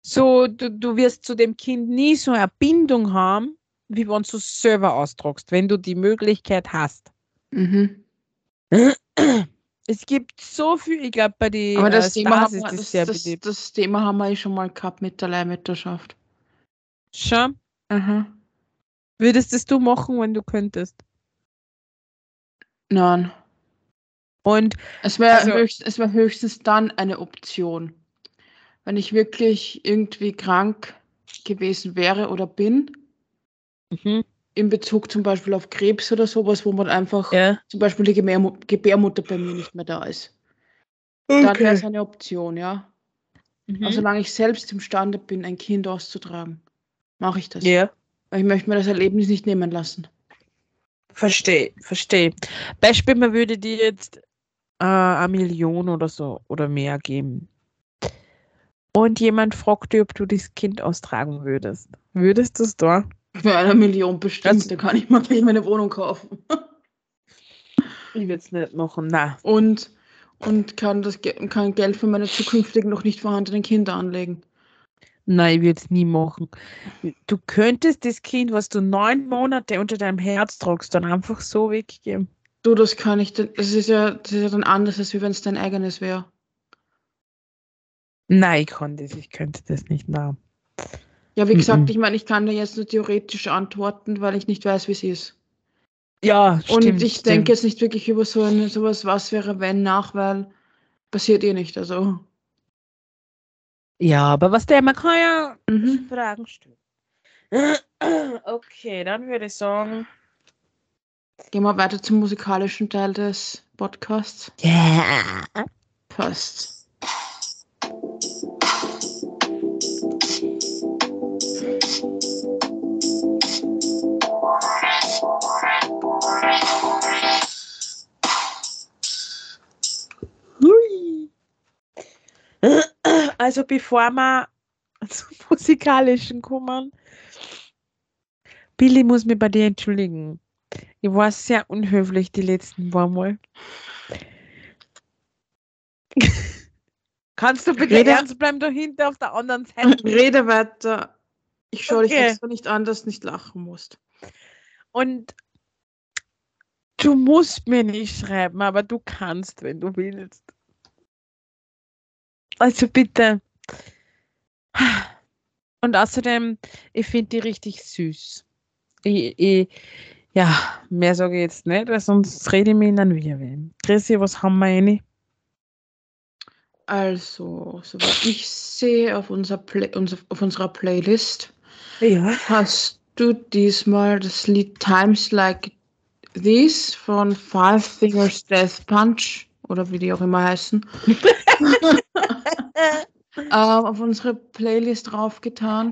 Speaker 1: So, du, du wirst zu dem Kind nie so eine Bindung haben, wie wenn du es selber austragst, wenn du die Möglichkeit hast.
Speaker 2: Mhm.
Speaker 1: Es gibt so viel, ich glaube, bei den
Speaker 2: Aber
Speaker 1: äh,
Speaker 2: das, Thema
Speaker 1: Stars
Speaker 2: haben
Speaker 1: ist
Speaker 2: wir,
Speaker 1: das,
Speaker 2: das,
Speaker 1: sehr
Speaker 2: das, das Thema haben wir schon mal gehabt mit der Leihmütterschaft.
Speaker 1: Schon?
Speaker 2: Aha.
Speaker 1: Würdest es du machen, wenn du könntest?
Speaker 2: Nein.
Speaker 1: Und
Speaker 2: Es wäre
Speaker 1: Also-
Speaker 2: höchst, wär höchstens dann eine Option. Wenn ich wirklich irgendwie krank gewesen wäre oder bin,
Speaker 1: mhm,
Speaker 2: in Bezug zum Beispiel auf Krebs oder sowas, wo man einfach
Speaker 1: ja.
Speaker 2: zum Beispiel die Gebärmu Gebärmutter bei mir nicht mehr da ist. Dann wäre es eine Option, ja.
Speaker 1: Mhm.
Speaker 2: Aber solange ich selbst imstande bin, ein Kind auszutragen, mache ich das.
Speaker 1: ja.
Speaker 2: Weil Ich möchte mir das Erlebnis nicht nehmen lassen.
Speaker 1: Verstehe, verstehe. Beispiel, man würde dir jetzt äh, eine Million oder so oder mehr geben. Und jemand fragt dich, ob du das Kind austragen würdest. Würdest du es da?
Speaker 2: Für eine Million bestimmt,
Speaker 1: Das-
Speaker 2: da kann ich mal gleich meine Wohnung kaufen.
Speaker 1: Ich würde es nicht machen, nein.
Speaker 2: Und, und kann, das, kann Geld für meine zukünftigen noch nicht vorhandenen Kinder anlegen.
Speaker 1: Nein, ich würde es nie machen. Du könntest das Kind, was du neun Monate unter deinem Herz tragst, dann einfach so weggeben.
Speaker 2: Du, das kann ich, das ist ja, das ist ja dann anders, als wenn es dein eigenes wäre.
Speaker 1: Nein, ich kann das, ich könnte das nicht. Nein.
Speaker 2: Ja, wie gesagt,
Speaker 1: Mhm.
Speaker 2: ich meine, ich kann dir jetzt nur theoretisch antworten, weil ich nicht weiß, wie es ist.
Speaker 1: Ja,
Speaker 2: Und
Speaker 1: stimmt,
Speaker 2: ich
Speaker 1: stimmt.
Speaker 2: denke jetzt nicht wirklich über so eine, sowas, was wäre, wenn, nach, weil passiert eh nicht. Also.
Speaker 1: Ja, aber was der, man kann ja
Speaker 2: Mhm.
Speaker 1: Fragen stellen. Okay, dann würde ich sagen.
Speaker 2: Gehen wir weiter zum musikalischen Teil des Podcasts.
Speaker 1: Ja.
Speaker 2: Passt.
Speaker 1: Also bevor wir zum musikalischen kommen, Billy muss mich bei dir entschuldigen. Ich war sehr unhöflich die letzten paar Mal. Kannst du bitte
Speaker 2: Rede-
Speaker 1: ernst bleiben da hinten auf der anderen Seite?
Speaker 2: Rede weiter. Ich schaue dich
Speaker 1: Okay.
Speaker 2: extra nicht an, dass du nicht lachen musst.
Speaker 1: Und du musst mir nicht schreiben, aber du kannst, wenn du willst. Also bitte. Und außerdem, ich finde die richtig süß. Ich, ich, ja, mehr sage ich jetzt nicht, weil sonst rede ich mich in einen Wirbel. Chrissy, was haben wir eine?
Speaker 2: Also, soweit ich sehe auf, unser Play unser, auf unserer Playlist,
Speaker 1: Ja.
Speaker 2: hast du diesmal das Lied Times Like These von Five Fingers Death Punch oder wie die auch immer heißen, äh, auf unsere Playlist draufgetan.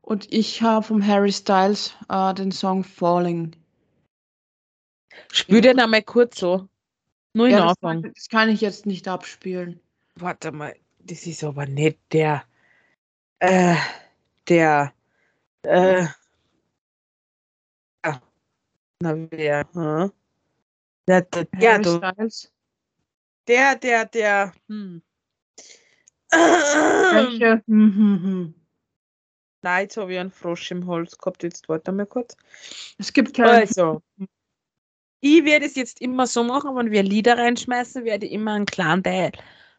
Speaker 2: Und ich habe vom Harry Styles äh, den Song Falling.
Speaker 1: Spür den einmal kurz so. Nur in
Speaker 2: Ja, das,
Speaker 1: Anfang.
Speaker 2: kann, das kann ich jetzt nicht abspielen.
Speaker 1: Warte mal, das ist aber nicht der. Äh, der. Äh. Ja. Na, wer? Hm? Der, der, der,
Speaker 2: Styles?
Speaker 1: der, der, der. Hm.
Speaker 2: Welche? Hm, hm, hm.
Speaker 1: Nein, jetzt habe ich einen Frosch im Holz gehabt. Jetzt warte mal kurz.
Speaker 2: Es gibt keine.
Speaker 1: Also, ich werde es jetzt immer so machen, wenn wir Lieder reinschmeißen, werde ich immer einen kleinen Teil.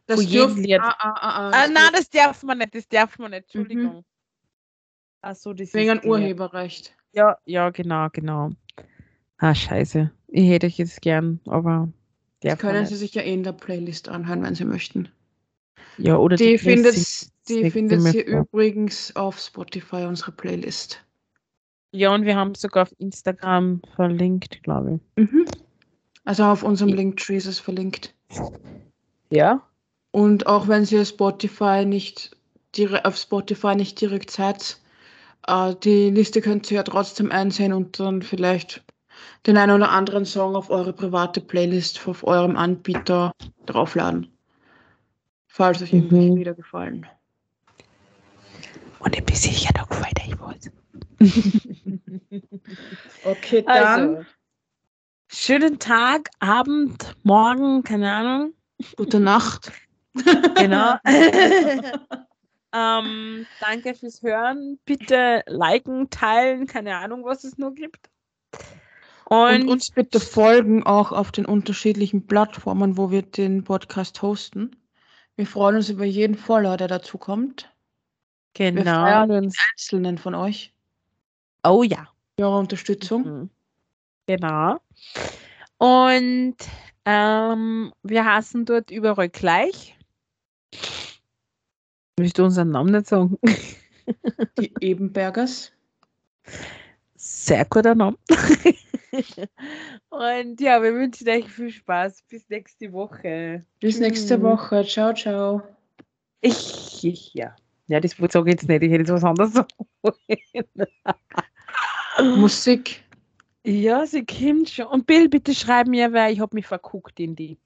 Speaker 2: das
Speaker 1: von jedem Lied.
Speaker 2: Ah, ah, ah, ah,
Speaker 1: Ah, nein, das darf man nicht, das darf man nicht, Entschuldigung. Ach so, das
Speaker 2: wegen
Speaker 1: ist.
Speaker 2: Urheberrecht.
Speaker 1: Ja, ja, genau, genau. Ah, scheiße. Ich hätte ich jetzt gern, aber
Speaker 2: Das können. Sie sich ja eh in der Playlist anhören, wenn Sie möchten.
Speaker 1: Ja, oder
Speaker 2: Die findet, die findet
Speaker 1: vor.
Speaker 2: übrigens auf Spotify, unsere Playlist.
Speaker 1: Ja, und wir haben sogar auf Instagram verlinkt, glaube
Speaker 2: Mhm. Also auf unserem. Linktree ist es verlinkt.
Speaker 1: ich. Ja?
Speaker 2: Und auch wenn Sie Spotify nicht auf Spotify nicht direkt seid, äh, die Liste könnt ihr ja trotzdem einsehen und dann vielleicht den einen oder anderen Song auf eure private Playlist auf eurem Anbieter draufladen. Falls euch irgendwelche
Speaker 1: Mhm.
Speaker 2: Lieder gefallen.
Speaker 1: Und ich bin sicher, da gefällt euch was.
Speaker 2: Okay,
Speaker 1: Also, schönen Tag, Abend, Morgen, keine Ahnung.
Speaker 2: gute Nacht.
Speaker 1: Genau. ähm, danke fürs Hören. Bitte liken, teilen, keine Ahnung, was es nur gibt.
Speaker 2: Und
Speaker 1: Und,
Speaker 2: uns bitte folgen auch auf den unterschiedlichen Plattformen, wo wir den Podcast hosten. Wir freuen uns über jeden Follower, der dazu kommt. Wir
Speaker 1: genau.
Speaker 2: feiern uns einzelnen von euch.
Speaker 1: Oh ja.
Speaker 2: Eure Unterstützung.
Speaker 1: Mhm. Genau. Und ähm, wir hassen dort überall gleich. Willst du unseren Namen nicht sagen?
Speaker 2: Die Ebenbergers.
Speaker 1: Sehr guter Name. Und ja, wir wünschen euch viel Spaß. Bis nächste Woche.
Speaker 2: Bis nächste. Woche. Ciao, ciao.
Speaker 1: Ich, ich ja. Ja, das sage ich jetzt nicht. Ich hätte jetzt was anderes sagen.
Speaker 2: Musik.
Speaker 1: Ja, sie kommt schon. Und Bill, bitte schreib mir, weil ich habe mich verguckt in die